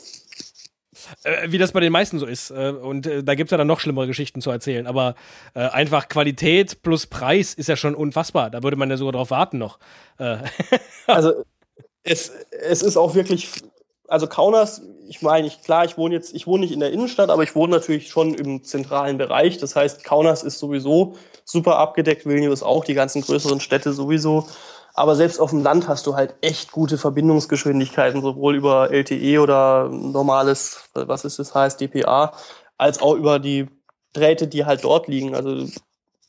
Äh, wie das bei den meisten so ist. Äh, und äh, da gibt es ja dann noch schlimmere Geschichten zu erzählen. Aber äh, einfach Qualität plus Preis ist ja schon unfassbar. Da würde man ja sogar drauf warten noch. Äh. also es, es ist auch wirklich, also Kaunas, ich meine, ich, klar, ich wohne jetzt, ich wohne nicht in der Innenstadt, aber ich wohne natürlich schon im zentralen Bereich. Das heißt, Kaunas ist sowieso super abgedeckt, Vilnius auch, die ganzen größeren Städte sowieso. Aber selbst auf dem Land hast du halt echt gute Verbindungsgeschwindigkeiten, sowohl über LTE oder normales, was ist das heißt, DPA, als auch über die Drähte, die halt dort liegen. Also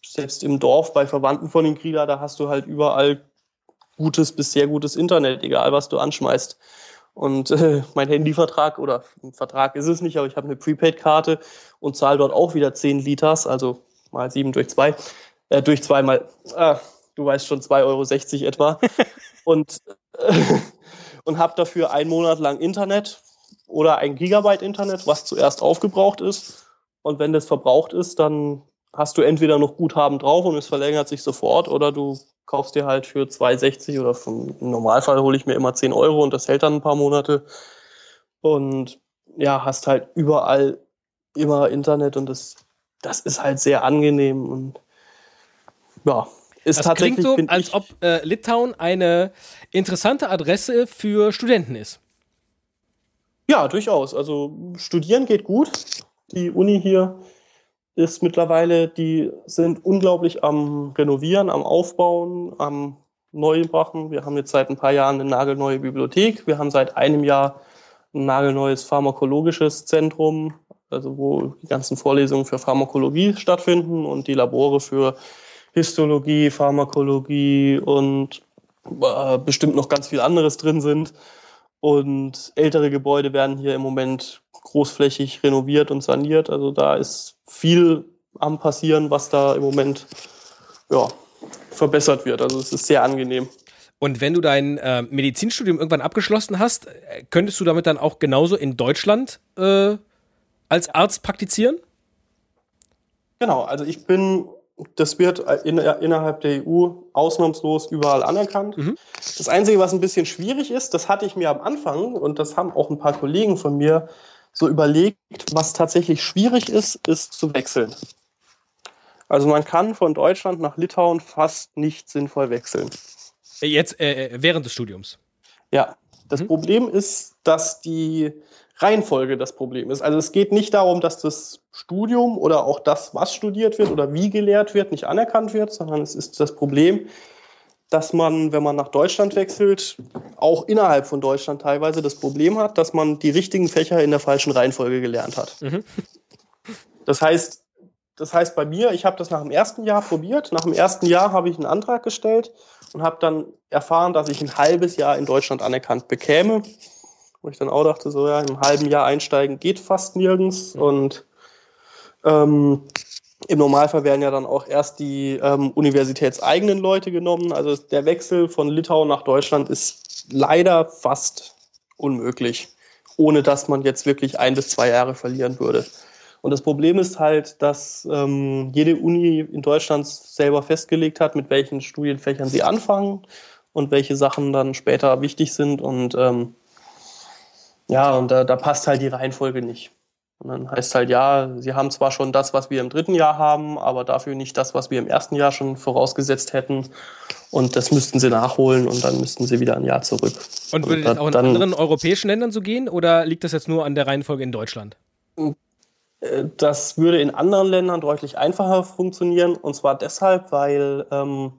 selbst im Dorf bei Verwandten von den Krieger, da hast du halt überall gutes bis sehr gutes Internet, egal was du anschmeißt. Und äh, mein Handyvertrag oder Vertrag ist es nicht, aber ich habe eine Prepaid-Karte und zahle dort auch wieder 10 Liters, also mal 7 durch 2, äh, durch 2 mal, äh, du weißt schon 2,60 Euro etwa. und äh, und habe dafür einen Monat lang Internet oder ein Gigabyte Internet, was zuerst aufgebraucht ist. Und wenn das verbraucht ist, dann hast du entweder noch Guthaben drauf und es verlängert sich sofort oder du kaufst dir halt für 2,60 oder vom, im Normalfall hole ich mir immer 10 Euro und das hält dann ein paar Monate. Und ja, hast halt überall immer Internet und das, das ist halt sehr angenehm und ja, ist das klingt so, als ob äh, Litauen eine interessante Adresse für Studenten ist. Ja, durchaus. Also studieren geht gut. Die Uni hier ist mittlerweile, die sind unglaublich am Renovieren, am Aufbauen, am Neubachen. Wir haben jetzt seit ein paar Jahren eine nagelneue Bibliothek. Wir haben seit einem Jahr ein nagelneues pharmakologisches Zentrum, also wo die ganzen Vorlesungen für Pharmakologie stattfinden und die Labore für Histologie, Pharmakologie und äh, bestimmt noch ganz viel anderes drin sind. Und ältere Gebäude werden hier im Moment großflächig renoviert und saniert. Also da ist viel am passieren, was da im Moment ja, verbessert wird. Also es ist sehr angenehm. Und wenn du dein äh, Medizinstudium irgendwann abgeschlossen hast, könntest du damit dann auch genauso in Deutschland äh, als Arzt praktizieren? Genau, also ich bin das wird in, innerhalb der EU ausnahmslos überall anerkannt. Mhm. Das Einzige, was ein bisschen schwierig ist, das hatte ich mir am Anfang und das haben auch ein paar Kollegen von mir so überlegt, was tatsächlich schwierig ist, ist zu wechseln. Also man kann von Deutschland nach Litauen fast nicht sinnvoll wechseln. Jetzt äh, äh während des Studiums. Ja, das mhm. Problem ist, dass die Reihenfolge das Problem ist. Also es geht nicht darum, dass das Studium oder auch das, was studiert wird oder wie gelehrt wird, nicht anerkannt wird, sondern es ist das Problem, dass man, wenn man nach Deutschland wechselt, auch innerhalb von Deutschland teilweise das Problem hat, dass man die richtigen Fächer in der falschen Reihenfolge gelernt hat. Mhm. Das heißt, das heißt bei mir, ich habe das nach dem ersten Jahr probiert. Nach dem ersten Jahr habe ich einen Antrag gestellt und habe dann erfahren, dass ich ein halbes Jahr in Deutschland anerkannt bekäme wo ich dann auch dachte, so ja, im halben Jahr einsteigen geht fast nirgends. Und ähm, im Normalfall werden ja dann auch erst die ähm, universitätseigenen Leute genommen. Also der Wechsel von Litauen nach Deutschland ist leider fast unmöglich, ohne dass man jetzt wirklich ein bis zwei Jahre verlieren würde. Und das Problem ist halt, dass ähm, jede Uni in Deutschland selber festgelegt hat, mit welchen Studienfächern sie anfangen und welche Sachen dann später wichtig sind. Und ähm, ja, und da, da passt halt die Reihenfolge nicht. Und dann heißt halt, ja, sie haben zwar schon das, was wir im dritten Jahr haben, aber dafür nicht das, was wir im ersten Jahr schon vorausgesetzt hätten. Und das müssten sie nachholen und dann müssten sie wieder ein Jahr zurück. Und würde das auch in anderen europäischen Ländern so gehen oder liegt das jetzt nur an der Reihenfolge in Deutschland? Äh, das würde in anderen Ländern deutlich einfacher funktionieren. Und zwar deshalb, weil ähm,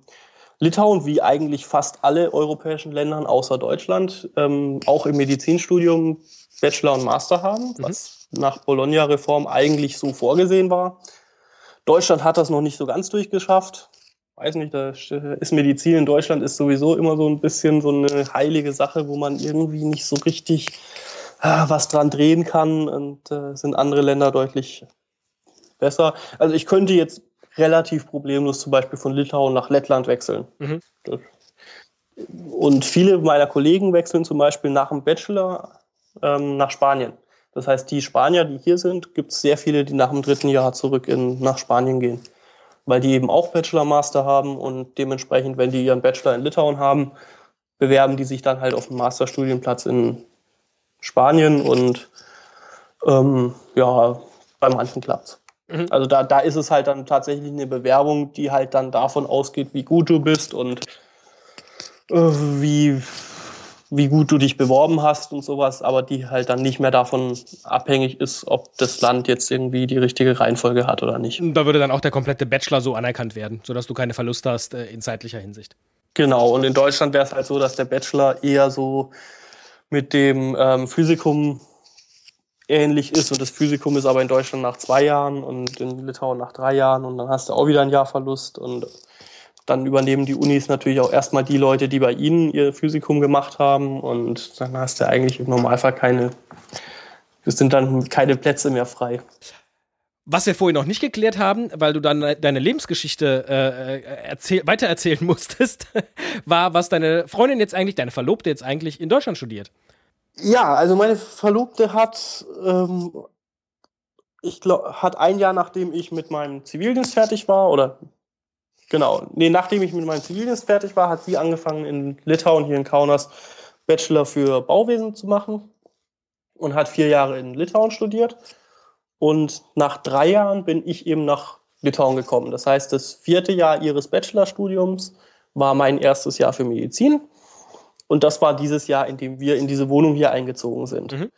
Litauen, wie eigentlich fast alle europäischen Länder außer Deutschland, ähm, auch im Medizinstudium Bachelor und Master haben, mhm. was nach Bologna-Reform eigentlich so vorgesehen war. Deutschland hat das noch nicht so ganz durchgeschafft. Weiß nicht, da ist Medizin in Deutschland ist sowieso immer so ein bisschen so eine heilige Sache, wo man irgendwie nicht so richtig Ah, was dran drehen kann und äh, sind andere Länder deutlich besser. Also ich könnte jetzt relativ problemlos zum Beispiel von Litauen nach Lettland wechseln. Mhm. Und viele meiner Kollegen wechseln zum Beispiel nach dem Bachelor ähm, nach Spanien. Das heißt, die Spanier, die hier sind, gibt es sehr viele, die nach dem dritten Jahr zurück in, nach Spanien gehen. Weil die eben auch Bachelor-Master haben und dementsprechend, wenn die ihren Bachelor in Litauen haben, bewerben die sich dann halt auf einen Masterstudienplatz in Spanien und ähm, ja, bei manchen klappt's. Mhm. Also da, da ist es halt dann tatsächlich eine Bewerbung, die halt dann davon ausgeht, wie gut du bist und äh, wie, wie gut du dich beworben hast und sowas, aber die halt dann nicht mehr davon abhängig ist, ob das Land jetzt irgendwie die richtige Reihenfolge hat oder nicht. Da würde dann auch der komplette Bachelor so anerkannt werden, sodass du keine Verluste hast äh, in zeitlicher Hinsicht. Genau, und in Deutschland wäre es halt so, dass der Bachelor eher so mit dem ähm, Physikum ähnlich ist und das Physikum ist aber in Deutschland nach zwei Jahren und in Litauen nach drei Jahren und dann hast du auch wieder ein Jahr Verlust und dann übernehmen die Unis natürlich auch erstmal die Leute, die bei ihnen ihr Physikum gemacht haben und dann hast du eigentlich im Normalfall keine, es sind dann keine Plätze mehr frei. Was wir vorhin noch nicht geklärt haben, weil du dann deine Lebensgeschichte äh, äh erzähl weitererzählen musstest, war, was deine Freundin jetzt eigentlich, deine Verlobte jetzt eigentlich in Deutschland studiert. Ja, also meine Verlobte hat, ähm, ich glaube, hat ein Jahr nachdem ich mit meinem Zivildienst fertig war, oder genau, nee, nachdem ich mit meinem Zivildienst fertig war, hat sie angefangen in Litauen, hier in Kaunas, Bachelor für Bauwesen zu machen und hat vier Jahre in Litauen studiert. Und nach drei Jahren bin ich eben nach Litauen gekommen. Das heißt, das vierte Jahr ihres Bachelorstudiums war mein erstes Jahr für Medizin. Und das war dieses Jahr, in dem wir in diese Wohnung hier eingezogen sind. Mhm.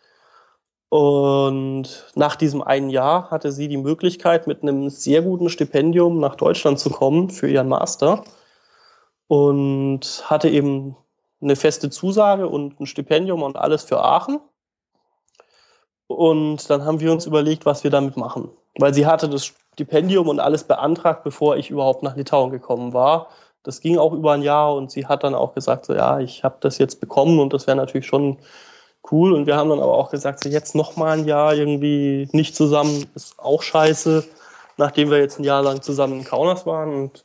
Und nach diesem einen Jahr hatte sie die Möglichkeit, mit einem sehr guten Stipendium nach Deutschland zu kommen für ihren Master. Und hatte eben eine feste Zusage und ein Stipendium und alles für Aachen. Und dann haben wir uns überlegt, was wir damit machen. Weil sie hatte das Stipendium und alles beantragt, bevor ich überhaupt nach Litauen gekommen war. Das ging auch über ein Jahr und sie hat dann auch gesagt, so ja, ich habe das jetzt bekommen und das wäre natürlich schon cool. Und wir haben dann aber auch gesagt, so jetzt noch mal ein Jahr irgendwie nicht zusammen ist auch scheiße, nachdem wir jetzt ein Jahr lang zusammen in Kaunas waren. Und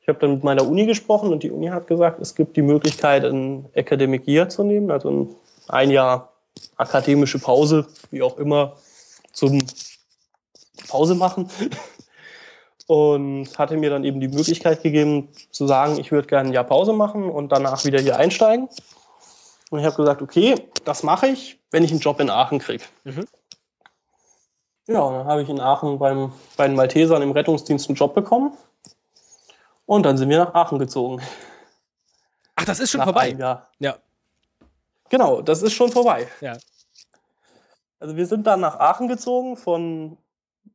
ich habe dann mit meiner Uni gesprochen und die Uni hat gesagt, es gibt die Möglichkeit, ein Academic Year zu nehmen, also ein Jahr akademische Pause, wie auch immer, zum Pause machen. Und hatte mir dann eben die Möglichkeit gegeben zu sagen, ich würde gerne ein Jahr Pause machen und danach wieder hier einsteigen. Und ich habe gesagt, okay, das mache ich, wenn ich einen Job in Aachen kriege. Mhm. Ja, und dann habe ich in Aachen beim, bei den Maltesern im Rettungsdienst einen Job bekommen. Und dann sind wir nach Aachen gezogen. Ach, das ist schon nach vorbei. Ja. ja. Genau, das ist schon vorbei. Ja. Also wir sind dann nach Aachen gezogen von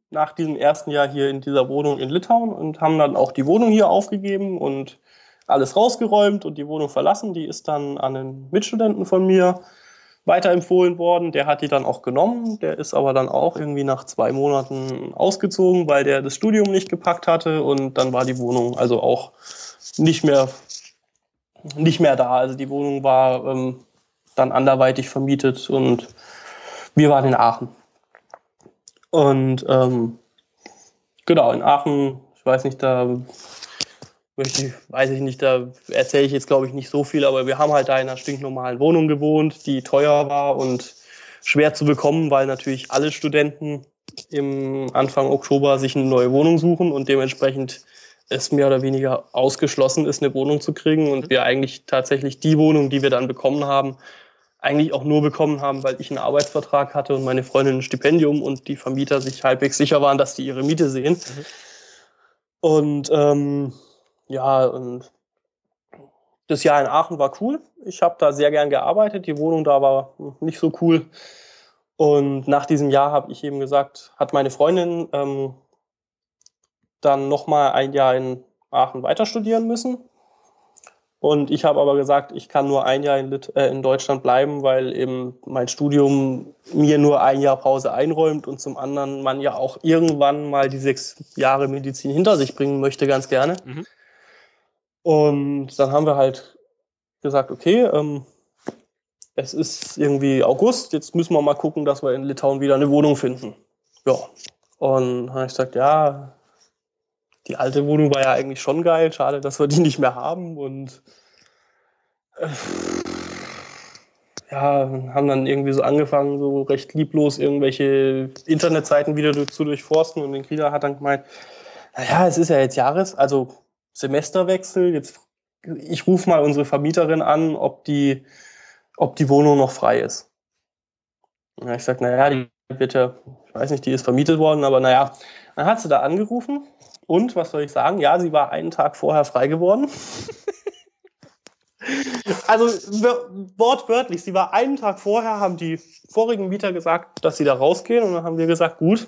nach diesem ersten Jahr hier in dieser Wohnung in Litauen und haben dann auch die Wohnung hier aufgegeben und alles rausgeräumt und die Wohnung verlassen. Die ist dann an einen Mitstudenten von mir weiterempfohlen worden. Der hat die dann auch genommen. Der ist aber dann auch irgendwie nach zwei Monaten ausgezogen, weil der das Studium nicht gepackt hatte und dann war die Wohnung also auch nicht mehr nicht mehr da. Also die Wohnung war ähm, dann anderweitig vermietet und wir waren in Aachen. Und ähm, genau, in Aachen, ich weiß nicht, da möchte ich, weiß ich nicht, da erzähle ich jetzt glaube ich nicht so viel, aber wir haben halt da in einer stinknormalen Wohnung gewohnt, die teuer war und schwer zu bekommen, weil natürlich alle Studenten im Anfang Oktober sich eine neue Wohnung suchen und dementsprechend es mehr oder weniger ausgeschlossen ist, eine Wohnung zu kriegen und wir eigentlich tatsächlich die Wohnung, die wir dann bekommen haben, eigentlich auch nur bekommen haben, weil ich einen Arbeitsvertrag hatte und meine Freundin ein Stipendium und die Vermieter sich halbwegs sicher waren, dass die ihre Miete sehen. Mhm. Und ähm, ja, und das Jahr in Aachen war cool. Ich habe da sehr gern gearbeitet. Die Wohnung da war nicht so cool. Und nach diesem Jahr habe ich eben gesagt, hat meine Freundin ähm, dann nochmal ein Jahr in Aachen weiter studieren müssen. Und ich habe aber gesagt, ich kann nur ein Jahr in, Lit äh, in Deutschland bleiben, weil eben mein Studium mir nur ein Jahr Pause einräumt und zum anderen man ja auch irgendwann mal die sechs Jahre Medizin hinter sich bringen möchte, ganz gerne. Mhm. Und dann haben wir halt gesagt, okay, ähm, es ist irgendwie August, jetzt müssen wir mal gucken, dass wir in Litauen wieder eine Wohnung finden. Ja. Und dann habe ich gesagt, ja, die alte Wohnung war ja eigentlich schon geil. Schade, dass wir die nicht mehr haben. Und äh, ja, haben dann irgendwie so angefangen, so recht lieblos irgendwelche Internetseiten wieder zu durchforsten. Und den Kieler hat dann gemeint, naja, es ist ja jetzt Jahres, also Semesterwechsel. Jetzt, ich rufe mal unsere Vermieterin an, ob die, ob die Wohnung noch frei ist. Ja, ich sag, naja, die wird ja, ich weiß nicht, die ist vermietet worden, aber naja, dann hat sie da angerufen und was soll ich sagen? Ja, sie war einen Tag vorher frei geworden. also wortwörtlich, sie war einen Tag vorher, haben die vorigen Mieter gesagt, dass sie da rausgehen und dann haben wir gesagt, gut.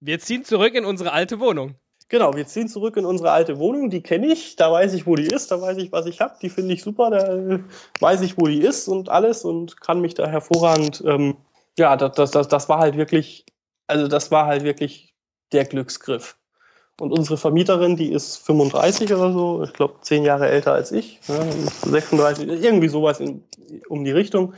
Wir ziehen zurück in unsere alte Wohnung. Genau, wir ziehen zurück in unsere alte Wohnung, die kenne ich, da weiß ich, wo die ist, da weiß ich, was ich habe, die finde ich super, da weiß ich, wo die ist und alles und kann mich da hervorragend, ähm, ja, das, das, das war halt wirklich, also das war halt wirklich der Glücksgriff. Und unsere Vermieterin, die ist 35 oder so, ich glaube zehn Jahre älter als ich, ja, 36, irgendwie sowas in, um die Richtung.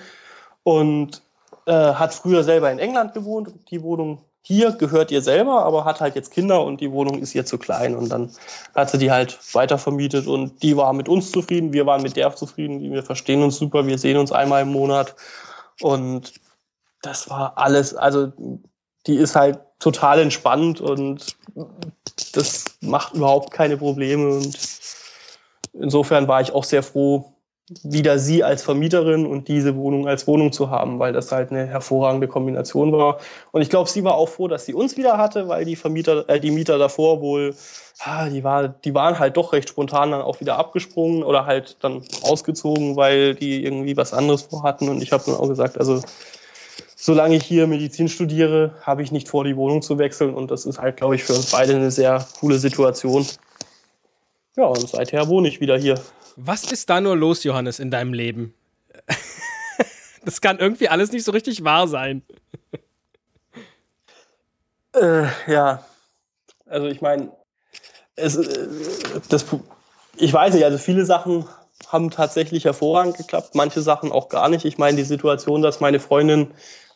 Und äh, hat früher selber in England gewohnt. Die Wohnung hier gehört ihr selber, aber hat halt jetzt Kinder und die Wohnung ist ihr zu klein. Und dann hat sie die halt weiter vermietet und die war mit uns zufrieden, wir waren mit der zufrieden, wir verstehen uns super, wir sehen uns einmal im Monat. Und das war alles, also die ist halt total entspannt und das macht überhaupt keine Probleme. Und insofern war ich auch sehr froh, wieder sie als Vermieterin und diese Wohnung als Wohnung zu haben, weil das halt eine hervorragende Kombination war. Und ich glaube, sie war auch froh, dass sie uns wieder hatte, weil die Vermieter, äh, die Mieter davor wohl, ah, die, war, die waren halt doch recht spontan dann auch wieder abgesprungen oder halt dann ausgezogen, weil die irgendwie was anderes vorhatten. Und ich habe dann auch gesagt, also solange ich hier Medizin studiere, habe ich nicht vor, die Wohnung zu wechseln. Und das ist halt, glaube ich, für uns beide eine sehr coole Situation. Ja, und seither wohne ich wieder hier. Was ist da nur los, Johannes, in deinem Leben? das kann irgendwie alles nicht so richtig wahr sein. äh, ja, also ich meine, es, äh, das, ich weiß nicht, also viele Sachen haben tatsächlich hervorragend geklappt, manche Sachen auch gar nicht. Ich meine, die Situation, dass meine Freundin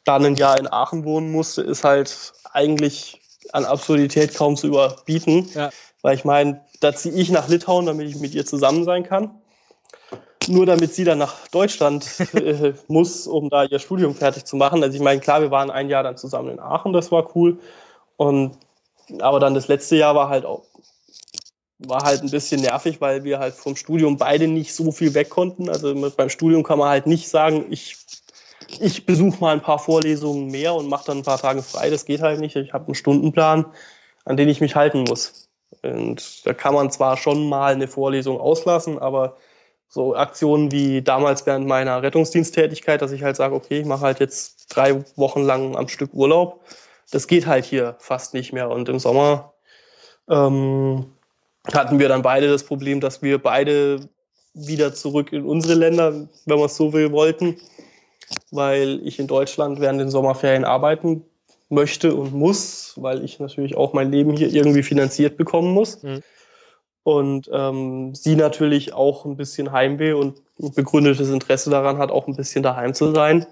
dann ein Jahr in Aachen wohnen musste, ist halt eigentlich an Absurdität kaum zu überbieten. Ja. Weil ich meine, da ziehe ich nach Litauen, damit ich mit ihr zusammen sein kann. Nur damit sie dann nach Deutschland äh, muss, um da ihr Studium fertig zu machen. Also ich meine, klar, wir waren ein Jahr dann zusammen in Aachen, das war cool. Und aber dann das letzte Jahr war halt auch war halt ein bisschen nervig, weil wir halt vom Studium beide nicht so viel weg konnten. Also beim Studium kann man halt nicht sagen, ich ich besuche mal ein paar Vorlesungen mehr und mache dann ein paar Tage frei. Das geht halt nicht. Ich habe einen Stundenplan, an den ich mich halten muss. Und da kann man zwar schon mal eine Vorlesung auslassen, aber so Aktionen wie damals während meiner Rettungsdiensttätigkeit, dass ich halt sage, okay, ich mache halt jetzt drei Wochen lang am Stück Urlaub, das geht halt hier fast nicht mehr. Und im Sommer ähm, hatten wir dann beide das Problem, dass wir beide wieder zurück in unsere Länder, wenn man es so will, wollten weil ich in Deutschland während den Sommerferien arbeiten möchte und muss, weil ich natürlich auch mein Leben hier irgendwie finanziert bekommen muss. Mhm. Und ähm, sie natürlich auch ein bisschen Heimweh und begründetes Interesse daran hat, auch ein bisschen daheim zu sein.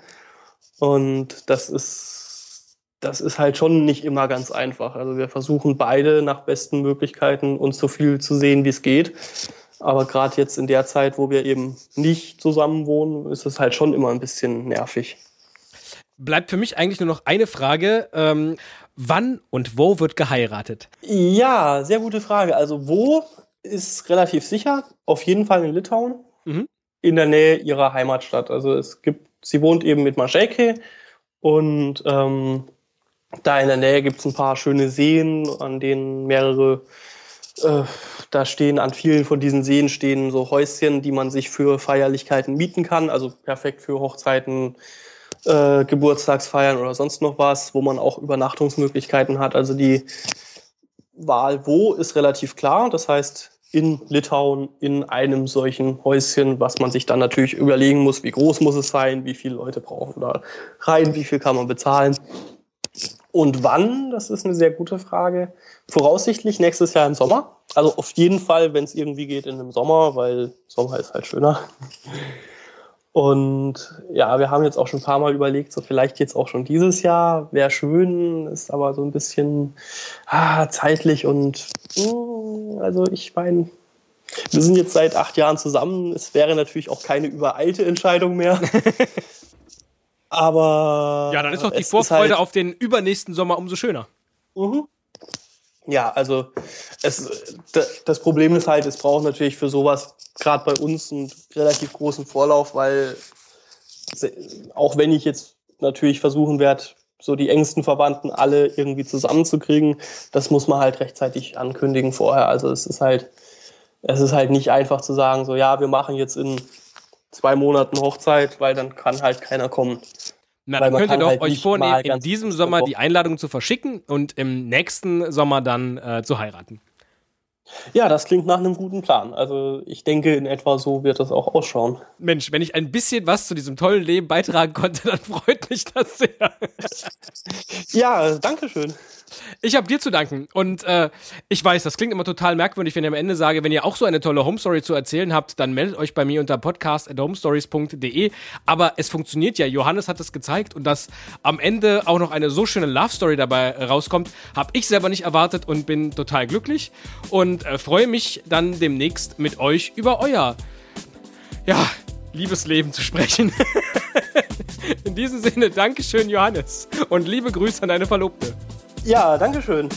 Und das ist, das ist halt schon nicht immer ganz einfach. Also wir versuchen beide nach besten Möglichkeiten uns so viel zu sehen, wie es geht. Aber gerade jetzt in der Zeit, wo wir eben nicht zusammen wohnen, ist es halt schon immer ein bisschen nervig. Bleibt für mich eigentlich nur noch eine Frage. Ähm, wann und wo wird geheiratet? Ja, sehr gute Frage. Also wo ist relativ sicher. Auf jeden Fall in Litauen. Mhm. In der Nähe ihrer Heimatstadt. Also es gibt, sie wohnt eben mit Mažeikiai und ähm, da in der Nähe gibt es ein paar schöne Seen, an denen mehrere äh, da stehen an vielen von diesen Seen stehen so Häuschen, die man sich für Feierlichkeiten mieten kann, also perfekt für Hochzeiten, äh, Geburtstagsfeiern oder sonst noch was, wo man auch Übernachtungsmöglichkeiten hat. Also die Wahl wo ist relativ klar. Das heißt, in Litauen in einem solchen Häuschen, was man sich dann natürlich überlegen muss, wie groß muss es sein, wie viele Leute brauchen da rein, wie viel kann man bezahlen. Und wann, das ist eine sehr gute Frage. Voraussichtlich nächstes Jahr im Sommer. Also auf jeden Fall, wenn es irgendwie geht, in einem Sommer, weil Sommer ist halt schöner. Und ja, wir haben jetzt auch schon ein paar Mal überlegt, so vielleicht jetzt auch schon dieses Jahr, wäre schön, ist aber so ein bisschen ah, zeitlich und mh, hm, also ich meine, wir sind jetzt seit acht Jahren zusammen. Es wäre natürlich auch keine übereilte Entscheidung mehr. Aber. Ja, dann ist doch die Vorfreude halt auf den übernächsten Sommer umso schöner. Mhm. Ja, also es, das Problem ist halt, es braucht natürlich für sowas gerade bei uns einen relativ großen Vorlauf, weil auch wenn ich jetzt natürlich versuchen werde, so die engsten Verwandten alle irgendwie zusammenzukriegen, das muss man halt rechtzeitig ankündigen vorher. Also es ist halt, es ist halt nicht einfach zu sagen, so ja, wir machen jetzt in zwei Monaten Hochzeit, weil dann kann halt keiner kommen. Na, dann könnt ihr doch halt euch vornehmen, in diesem Sommer die Einladung zu verschicken und im nächsten Sommer dann äh, zu heiraten. Ja, das klingt nach einem guten Plan. Also ich denke, in etwa so wird das auch ausschauen. Mensch, wenn ich ein bisschen was zu diesem tollen Leben beitragen konnte, dann freut mich das sehr. ja, danke schön. Ich habe dir zu danken. Und äh, ich weiß, das klingt immer total merkwürdig, wenn ich am Ende sage, wenn ihr auch so eine tolle Homestory zu erzählen habt, dann meldet euch bei mir unter podcast.homestories.de. Aber es funktioniert ja. Johannes hat es gezeigt und dass am Ende auch noch eine so schöne Love Story dabei rauskommt, habe ich selber nicht erwartet und bin total glücklich und äh, freue mich dann demnächst mit euch über euer ja, Liebesleben zu sprechen. In diesem Sinne, Dankeschön, Johannes. Und liebe Grüße an deine Verlobte. Ja, danke schön.